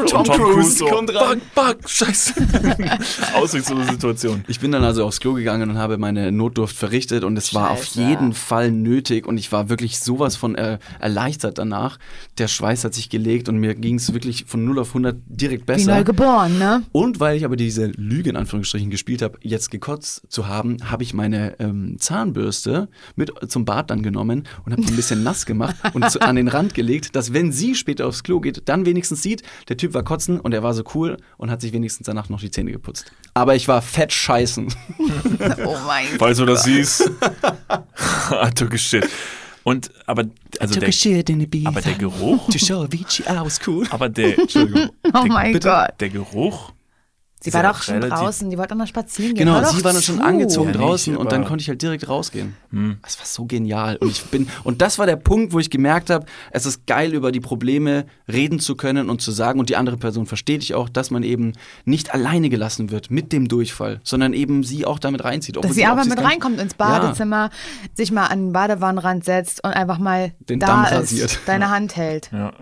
Tom, Cruise kommt rein. Bug, bug, scheiße. Auswegslose Situation. Ich bin dann also aufs Klo gegangen und habe meine Notdurft verrichtet und es war auf Scheiße. jeden Fall nötig und ich war wirklich sowas von äh, erleichtert danach. Der Schweiß hat sich gelegt und mir ging es wirklich von 0 auf 100 direkt Wie besser. neu geboren, ne? Und weil ich aber diese Lüge in Anführungsstrichen gespielt habe, jetzt gekotzt zu haben, habe ich meine ähm, Zahnbürste mit zum Bad dann genommen und habe die ein bisschen nass gemacht und zu, an den Rand gelegt, dass wenn sie später aufs Klo geht, dann wenigstens sieht, der Typ war kotzen und er war so cool und hat sich wenigstens danach noch die Zähne geputzt. Aber ich war fett scheißen. Oh mein Gott. Falls du das siehst. I took a shit. Und, aber, also der, shit in the aber der Geruch, To show Avicii I was cool. aber der, Entschuldigung, Oh der, mein bitte? Gott. der Geruch, Sie war ja doch schon draußen, die wollte auch noch spazieren gehen. Genau, doch sie war dann schon angezogen Ja, nicht, draußen und dann konnte ich halt direkt rausgehen. Das war so genial. Und ich bin, und das war der Punkt, wo ich gemerkt habe, es ist geil, über die Probleme reden zu können und zu sagen, und die andere Person versteht ich auch, dass man eben nicht alleine gelassen wird mit dem Durchfall, sondern eben sie auch damit reinzieht. Dass sie aber mit nicht- reinkommt ins Ja. Badezimmer, sich mal an den Badewannenrand setzt und einfach mal Den da Damm ist, rasiert. deine Hand hält. ja.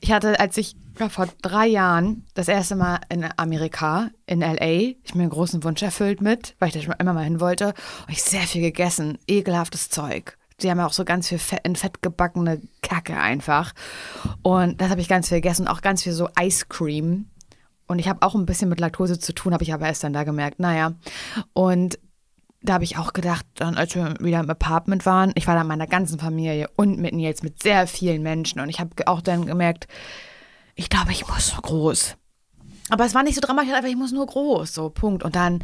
Ich hatte, als ich ja, vor drei Jahren das erste Mal in Amerika, in L.A., ich mir einen großen Wunsch erfüllt mit, weil ich da schon immer mal hin wollte, und ich sehr viel gegessen, ekelhaftes Zeug. Die haben ja auch so ganz viel Fett, in Fett gebackene Kacke einfach. Und das habe ich ganz viel gegessen auch ganz viel so Ice Cream. Und ich habe auch ein bisschen mit Laktose zu tun, habe ich aber erst dann da gemerkt. Naja. Und da habe ich auch gedacht, dann als wir wieder im Apartment waren, ich war da mit meiner ganzen Familie und mit Nils, mit sehr vielen Menschen. Und ich habe auch dann gemerkt, ich glaube, ich muss so groß. Aber es war nicht so dramatisch, einfach ich muss nur groß, so Punkt. Und dann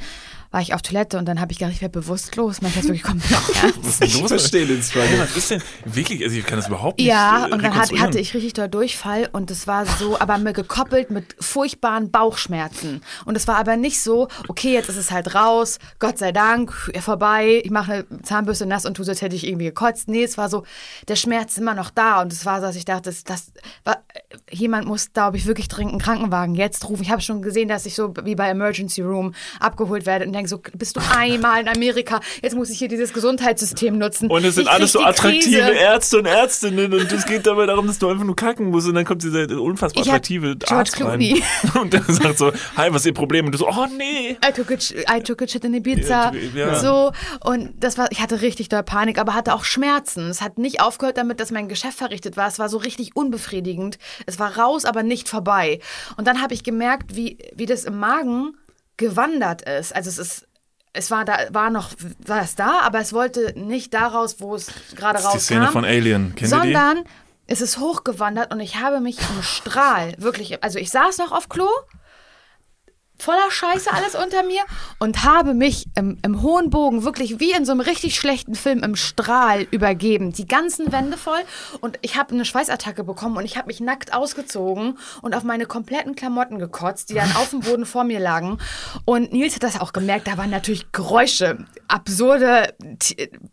war ich auf Toilette und dann habe ich gedacht, ich werde bewusstlos. Manchmal wirklich komplett ernst. Was ist los? verstehe den Struggle. was ist denn? Wirklich, also ich kann das überhaupt nicht Ja, äh, und dann hat, hatte ich richtig doll Durchfall und es war so, aber mir gekoppelt mit furchtbaren Bauchschmerzen. Und es war aber nicht so, okay, jetzt ist es halt raus, Gott sei Dank, vorbei, ich mache eine Zahnbürste nass und tu so, als hätte ich irgendwie gekotzt. Nee, es war so, der Schmerz ist immer noch da und es war so, dass ich dachte, das, das war, jemand muss, glaube ich, wirklich dringend einen Krankenwagen jetzt rufen. Ich habe schon gesehen, dass ich so wie bei Emergency Room abgeholt werde und denke so, bist du einmal in Amerika, jetzt muss ich hier dieses Gesundheitssystem nutzen. Und es sind Ich alles so die Krise. attraktive Ärzte und Ärztinnen und es geht dabei darum, dass du einfach nur kacken musst und dann kommt dieser unfassbar Ich attraktive George Arzt Clooney. rein. Und der sagt so, hi, was ist Ihr Problem? Und du so, oh nee. I took ch- I took a shit in Ibiza. Ja. So. Und das war, ich hatte richtig doll Panik, aber hatte auch Schmerzen. Es hat nicht aufgehört damit, dass mein Geschäft verrichtet war. Es war so richtig unbefriedigend. Es war raus, aber nicht vorbei. Und dann habe ich gemerkt, wie, wie das im Magen gewandert ist. Also es ist. Es war da, war noch, war es da, aber es wollte nicht daraus, wo es gerade ist die rauskam. Szene von Alien. Kennt sondern es ist hochgewandert und ich habe mich im Strahl, wirklich, also ich saß noch auf Klo, voller Scheiße alles unter mir und habe mich im, im hohen Bogen wirklich wie in so einem richtig schlechten Film im Strahl übergeben. Die ganzen Wände voll und ich habe eine Schweißattacke bekommen und ich habe mich nackt ausgezogen und auf meine kompletten Klamotten gekotzt, die dann auf dem Boden vor mir lagen. Und Nils hat das auch gemerkt, da waren natürlich Geräusche, absurde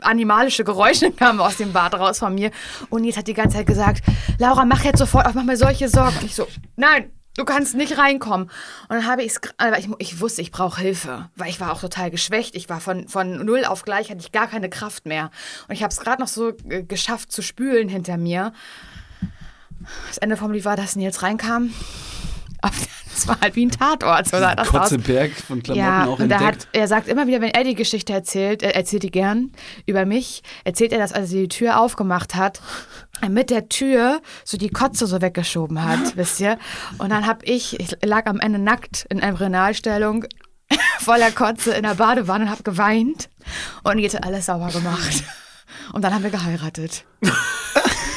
animalische Geräusche kamen aus dem Bad raus von mir. Und Nils hat die ganze Zeit gesagt, Laura, mach jetzt sofort auf, mach mir solche Sorgen. Und ich so, nein, du kannst nicht reinkommen. Und dann habe ich es, ich, ich wusste, ich brauche Hilfe, weil ich war auch total geschwächt. Ich war von, von null auf gleich, hatte ich gar keine Kraft mehr. Und ich habe es gerade noch so äh, geschafft zu spülen hinter mir. Das Ende vom Lied war, dass Nils reinkam. Es war halt wie ein Tatort. So sah das aus. Kotzeberg von Klamotten Ja, auch und er, entdeckt. hat, er sagt immer wieder, wenn er die Geschichte erzählt, er erzählt die gern über mich, erzählt er, dass als er die Tür aufgemacht hat, er mit der Tür so die Kotze so weggeschoben hat, wisst ihr? Und dann hab ich, ich lag am Ende nackt in Embryonalstellung, voller Kotze in der Badewanne und hab geweint und jetzt alles sauber gemacht. Und dann haben wir geheiratet.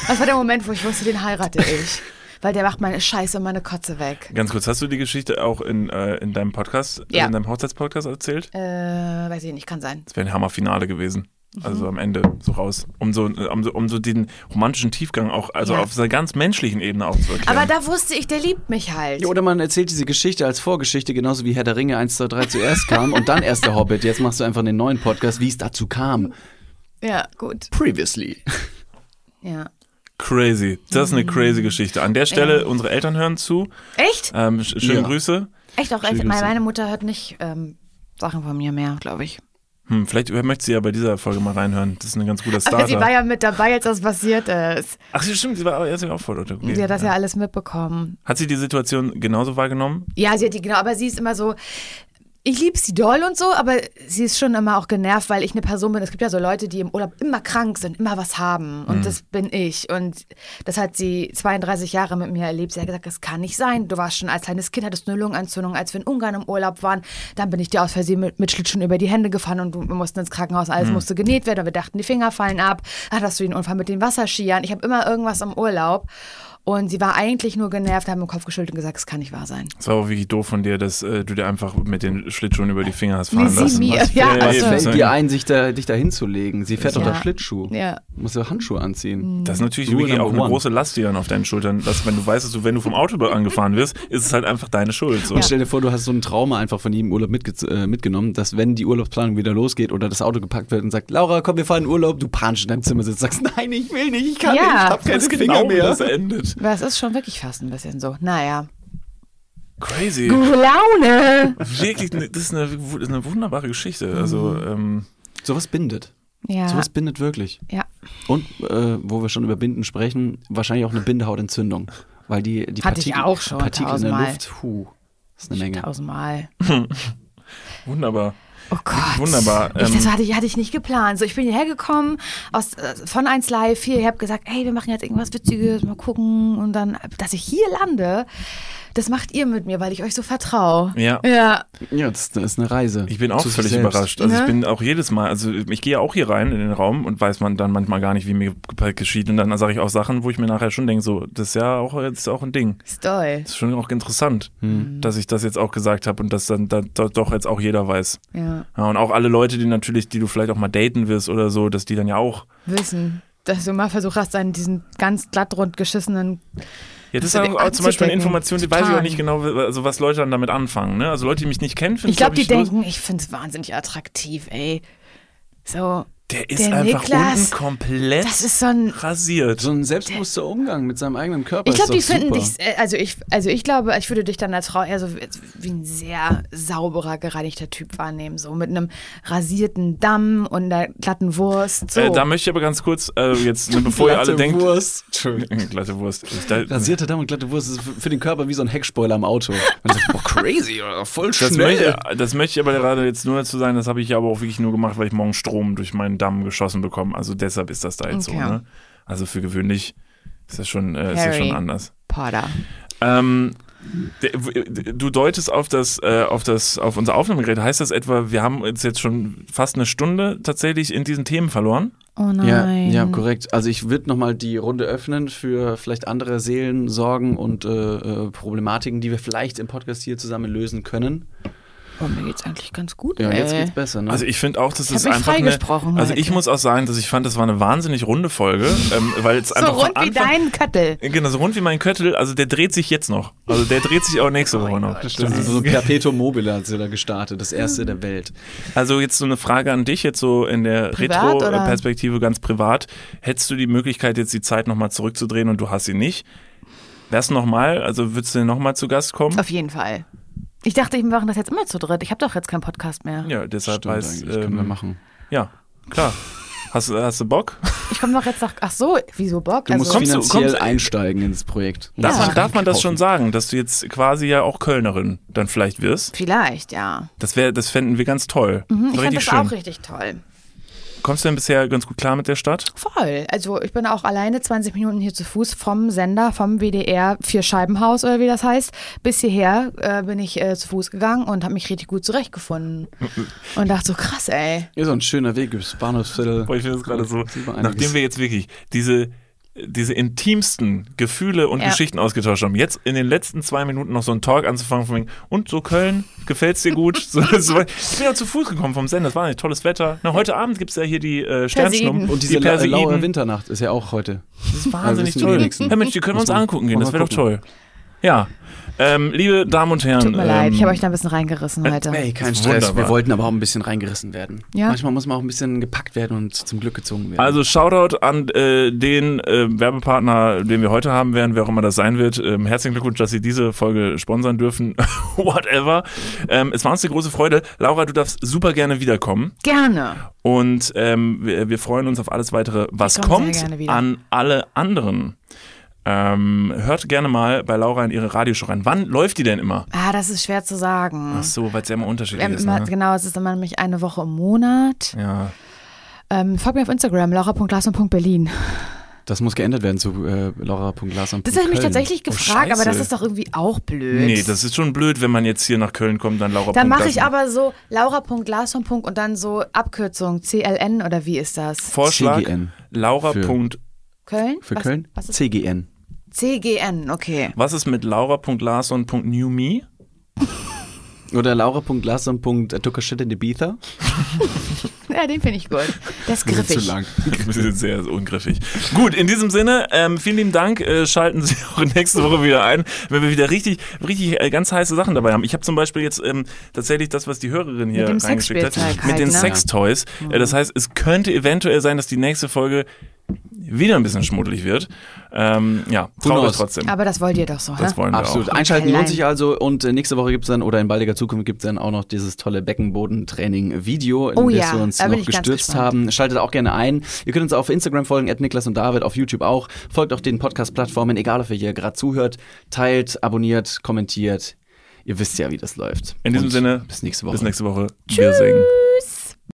Das war der Moment, wo ich wusste, den heirate ich. Weil der macht meine Scheiße und meine Kotze weg. Ganz kurz, hast du die Geschichte auch in, äh, in deinem Podcast, Ja. äh, in deinem Hochzeitspodcast erzählt? Äh, weiß ich nicht, kann sein. Das wäre ein Hammerfinale gewesen. Mhm. Also am Ende so raus. Um so, um so, um so den romantischen Tiefgang auch, also Ja. auf einer ganz menschlichen Ebene auch zu erklären. Aber da wusste ich, der liebt mich halt. Ja, oder man erzählt diese Geschichte als Vorgeschichte, genauso wie Herr der Ringe 1, 2, 3 zuerst kam und dann erst der Hobbit. Jetzt machst du einfach einen neuen Podcast, wie es dazu kam. Ja, gut. Previously. Ja. Crazy. Das ist eine crazy Geschichte. An der Stelle, unsere Eltern hören zu. Echt? Ähm, sch- schöne Ja. Grüße. Echt auch echt. Meine, Grüße. meine Mutter hört nicht ähm, Sachen von mir mehr, glaube ich. Hm, vielleicht möchte sie ja bei dieser Folge mal reinhören. Das ist ein ganz guter Aber sie war Starter. ja mit dabei, als das passiert ist. Ach, sie stimmt, sie war, ja, sie war auch voll okay. Sie hat das ja alles mitbekommen. Hat sie die Situation genauso wahrgenommen? Ja, sie hat die, genau, aber sie ist immer so. Ich liebe sie doll und so, aber sie ist schon immer auch genervt, weil ich eine Person bin. Es gibt ja so Leute, die im Urlaub immer krank sind, immer was haben. Und das bin ich. Und das hat sie 32 Jahre mit mir erlebt. Sie hat gesagt, das kann nicht sein. Du warst schon als kleines Kind, hattest eine Lungenentzündung, als wir in Ungarn im Urlaub waren. Dann bin ich dir aus Versehen mit, mit Schlittschuhen über die Hände gefahren und wir mussten ins Krankenhaus. Alles musste genäht werden. Wir dachten, die Finger fallen ab. Hattest du den Unfall mit den Wasserskiern. Ich habe immer irgendwas im Urlaub. Und sie war eigentlich nur genervt, haben im Kopf geschüttelt und gesagt, es kann nicht wahr sein. Es war auch wirklich doof von dir, dass äh, du dir einfach mit den Schlittschuhen über die Finger hast fahren sie lassen. mir- Was- ja, Was also- fällt dir ein, sich da, dich da hinzulegen? Sie fährt Ja. unter Schlittschuh. Ja. Muss ja Handschuhe anziehen. Das ist natürlich Rule wirklich auch number eine one. große Last, die dann auf deinen Schultern, dass wenn du weißt, dass du, wenn du vom Auto angefahren wirst, ist es halt einfach deine Schuld. So. Und stell dir vor, du hast so ein Trauma einfach von jedem Urlaub mitge äh, mitgenommen, dass wenn die Urlaubsplanung wieder losgeht oder das Auto gepackt wird und sagt, Laura, komm, wir fahren in Urlaub, du panisch in deinem Zimmer sitzt, sagst, nein, ich will nicht, ich kann Ja, nicht, ich hab keine Das ist Finger genau, mehr. das endet. Das ist schon wirklich fast ein bisschen so. Naja. Crazy. Gute Laune. Wirklich, ne- das ist eine, das ist eine wunderbare Geschichte. Also, ähm, Sowas bindet. Ja. Sowas bindet wirklich. ja. Und äh, wo wir schon über Binden sprechen, wahrscheinlich auch eine Bindehautentzündung. Weil die, die Hatte ich Partikel, auch schon Partikel in der. Luft, huh, das ist eine Menge. Tausendmal. wunderbar. Oh Gott. Wunderbar. Ich, das Ähm, hatte ich, hatte ich nicht geplant. So, ich bin hierher gekommen aus, äh, von 1 Live hier. Ich habe gesagt, hey, wir machen jetzt irgendwas Witziges, mal gucken. Und dann, dass ich hier lande, das macht ihr mit mir, weil ich euch so vertraue. Ja. Ja. Ja, das, das ist eine Reise. Ich bin auch völlig selbst. überrascht. Also ich Ne? bin auch jedes Mal, also ich gehe auch hier rein in den Raum und weiß man dann manchmal gar nicht, wie mir ge- geschieht. Und dann sage ich auch Sachen, wo ich mir nachher schon denke, so, das ist ja auch jetzt auch ein Ding. Ist toll. Das ist schon auch interessant, Hm. dass ich das jetzt auch gesagt habe und dass dann da, da, doch jetzt auch jeder weiß. Ja. Ja, und auch alle Leute, die natürlich, die du vielleicht auch mal daten wirst oder so, dass die dann ja auch. Wissen. Dass du mal versucht hast, einen, diesen ganz glattrund geschissenen. Ja, das ist Also auch, zum Beispiel eine Information, die weiß ich auch nicht genau, also was Leute dann damit anfangen. Ne? Also Leute, die mich nicht kennen, finden Ich glaube, die glaub ich, denken, ich finde es wahnsinnig attraktiv, ey. So, Der ist der einfach Niklas, unten komplett das ist so ein rasiert. So ein selbstbewusster Umgang mit seinem eigenen Körper Ich glaube, die finden super. dich, äh, also ich, also ich glaube, ich würde dich dann als Frau eher so wie- ein sehr sauberer, gereinigter Typ wahrnehmen. So mit einem rasierten Damm und einer glatten Wurst. So. Äh, da möchte ich aber ganz kurz, äh, jetzt, bevor ihr alle Glatte denkt. Wurst. Entschuldigung. glatte Wurst. Ich, da, Rasierte Damm und glatte Wurst ist für- den Körper wie so ein Heckspoiler am Auto. Man sagt, boah, crazy, oder voll das, schnell. möchte, das möchte ich aber gerade jetzt nur dazu sagen, das habe ich aber auch wirklich nur gemacht, weil ich morgen Strom durch meinen Damm geschossen bekomme. Also deshalb ist das da jetzt Okay. so. Ne? Also für gewöhnlich ist das schon, äh, ist das schon anders. Potter. Ähm, du deutest auf das, äh, auf das, auf unser Aufnahmegerät. Heißt das etwa, wir haben uns jetzt schon fast eine Stunde tatsächlich in diesen Themen verloren? Oh Ja, nein. ja, korrekt. Also ich würde nochmal die Runde öffnen für vielleicht andere Seelensorgen und äh, äh, Problematiken, die wir vielleicht im Podcast hier zusammen lösen können. Oh, mir geht's eigentlich ganz gut. Ja, ey. jetzt geht's besser, ne? Also ich finde auch, das Ich ist hab mich einfach eine, freigesprochen Also ich muss auch sagen, dass ich fand, das war eine wahnsinnig runde Folge, ähm, weil es so einfach von rund wie Anfang, dein Köttel. Genau, so rund wie mein Köttel, also der dreht sich jetzt noch. Also der dreht sich auch nächste Woche noch. das ist so ein Perpetuum mobile hat sie da gestartet, das erste der Welt. Also jetzt so eine Frage an dich, jetzt so in der? Retro-Perspektive ganz privat. Hättest du die Möglichkeit, jetzt die Zeit nochmal zurückzudrehen und du hast sie nicht? Wär's nochmal, also würdest du nochmal zu Gast kommen? Auf jeden Fall. Ich dachte, wir machen das jetzt immer zu dritt. Ich habe doch jetzt keinen Podcast mehr. Ja, deshalb Stimmt weiß, eigentlich, können wir ähm, machen. ja, klar. Hast, du- hast du Bock? Ich komme doch jetzt nach. Ach so, wieso Bock? Du musst kommst du- finanziell kommst- einsteigen ins Projekt. Darf, Ja. man, darf man das schon sagen, dass du jetzt quasi ja auch Kölnerin dann vielleicht wirst? Vielleicht, ja. Das wäre, das fänden wir ganz toll. Mhm, Das ich wär finde richtig das schön. auch richtig toll. Kommst du denn bisher ganz gut klar mit der Stadt? Voll. Also ich bin auch alleine 20 Minuten hier zu Fuß vom Sender, vom WDR Vierscheibenhaus oder wie das heißt, bis hierher äh, bin ich äh, zu Fuß gegangen und habe mich richtig gut zurechtgefunden. und dachte so, krass, ey. Ja, so ein schöner Weg übers Bahnhofsviertel. Boah, ich finde das gerade so, nachdem wir jetzt wirklich diese, diese intimsten Gefühle und Ja. Geschichten ausgetauscht haben, jetzt in den letzten zwei Minuten noch so einen Talk anzufangen von wegen, und so Köln, gefällt's dir gut? so, so, ich bin ja zu Fuß gekommen vom Sender, das war ein tolles Wetter. Na, heute Abend gibt's ja hier die äh, Sternschnuppen. Und diese die la- laue Perseiden. Winternacht ist ja auch heute. Das ist wahnsinnig wissen die toll. Herr Mensch, die können wir uns angucken gehen, das wäre doch toll. Ja. Ähm, liebe Damen und Herren. Tut mir leid, ähm, ich habe euch da ein bisschen reingerissen heute. Ey, kein Stress. wunderbar. Wir wollten aber auch ein bisschen reingerissen werden. Ja. Manchmal muss man auch ein bisschen gepackt werden und zum Glück gezogen werden. Also Shoutout an äh, den äh, Werbepartner, den wir heute haben werden, wer auch immer das sein wird. Ähm, herzlichen Glückwunsch, dass Sie diese Folge sponsern dürfen. Whatever. Ähm, es war uns eine große Freude. Laura, du darfst super gerne wiederkommen. Gerne. Und ähm, wir, wir freuen uns auf alles weitere, was kommt sehr gerne wieder. an alle anderen. Ähm, hört gerne mal bei Laura in ihre Radioshow rein. Wann läuft die denn immer? Ah, das ist schwer zu sagen. Ach so, weil es ja immer unterschiedlich Ähm, ist. immer, Ne? Genau, es ist immer nämlich eine Woche im Monat. Ja. Ähm, folgt mir auf Instagram, laura.glasmann.berlin. das muss geändert werden zu äh, laura.glasam. Das habe ich mich tatsächlich Oh, gefragt, aber das ist doch irgendwie auch blöd. Nee, das ist schon blöd, wenn man jetzt hier nach Köln kommt, dann Laura. Dann mache ich aber so laura.glasmann. und dann so Abkürzung CLN oder wie ist das? Vorschlag. CGN. Laura. Für- Punkt- Köln? Für was, Köln? Was CGN. CGN, okay. Was ist mit laura.larson.newme? Oder laura.glasam.took a shit in Ibiza. Ja, den finde ich gut. Der ist griffig. Wir sind sehr ungriffig. Gut, in diesem Sinne, ähm, vielen lieben Dank. Äh, schalten Sie auch nächste Woche wieder ein, wenn wir wieder richtig, richtig äh, ganz heiße Sachen dabei haben. Ich habe zum Beispiel jetzt ähm, tatsächlich das, was die Hörerin hier dem reingeschickt hat, Sexspielzeug mit halt, den ne? Sextoys. Äh, das heißt, es könnte eventuell sein, dass die nächste Folge wieder ein bisschen schmuddelig wird. Ähm, ja, traurig trotzdem. Aber das wollt ihr doch so, das hä? wollen wir Absolut. auch. Einschalten Klein. lohnt sich also und äh, nächste Woche gibt es dann oder in baldiger Zukunft gibt es dann auch noch dieses tolle Beckenbodentraining-Video, in Oh das ja, wir uns da bin noch gestürzt haben. Schaltet auch gerne ein. Ihr könnt uns auf Instagram folgen, at Niklas und David, auf YouTube auch. Folgt auch den Podcast-Plattformen, egal auf welche ihr gerade zuhört. Teilt, abonniert, kommentiert. Ihr wisst ja, wie das läuft. In diesem Und Sinne, bis nächste Woche. bis nächste Woche. Wir singen.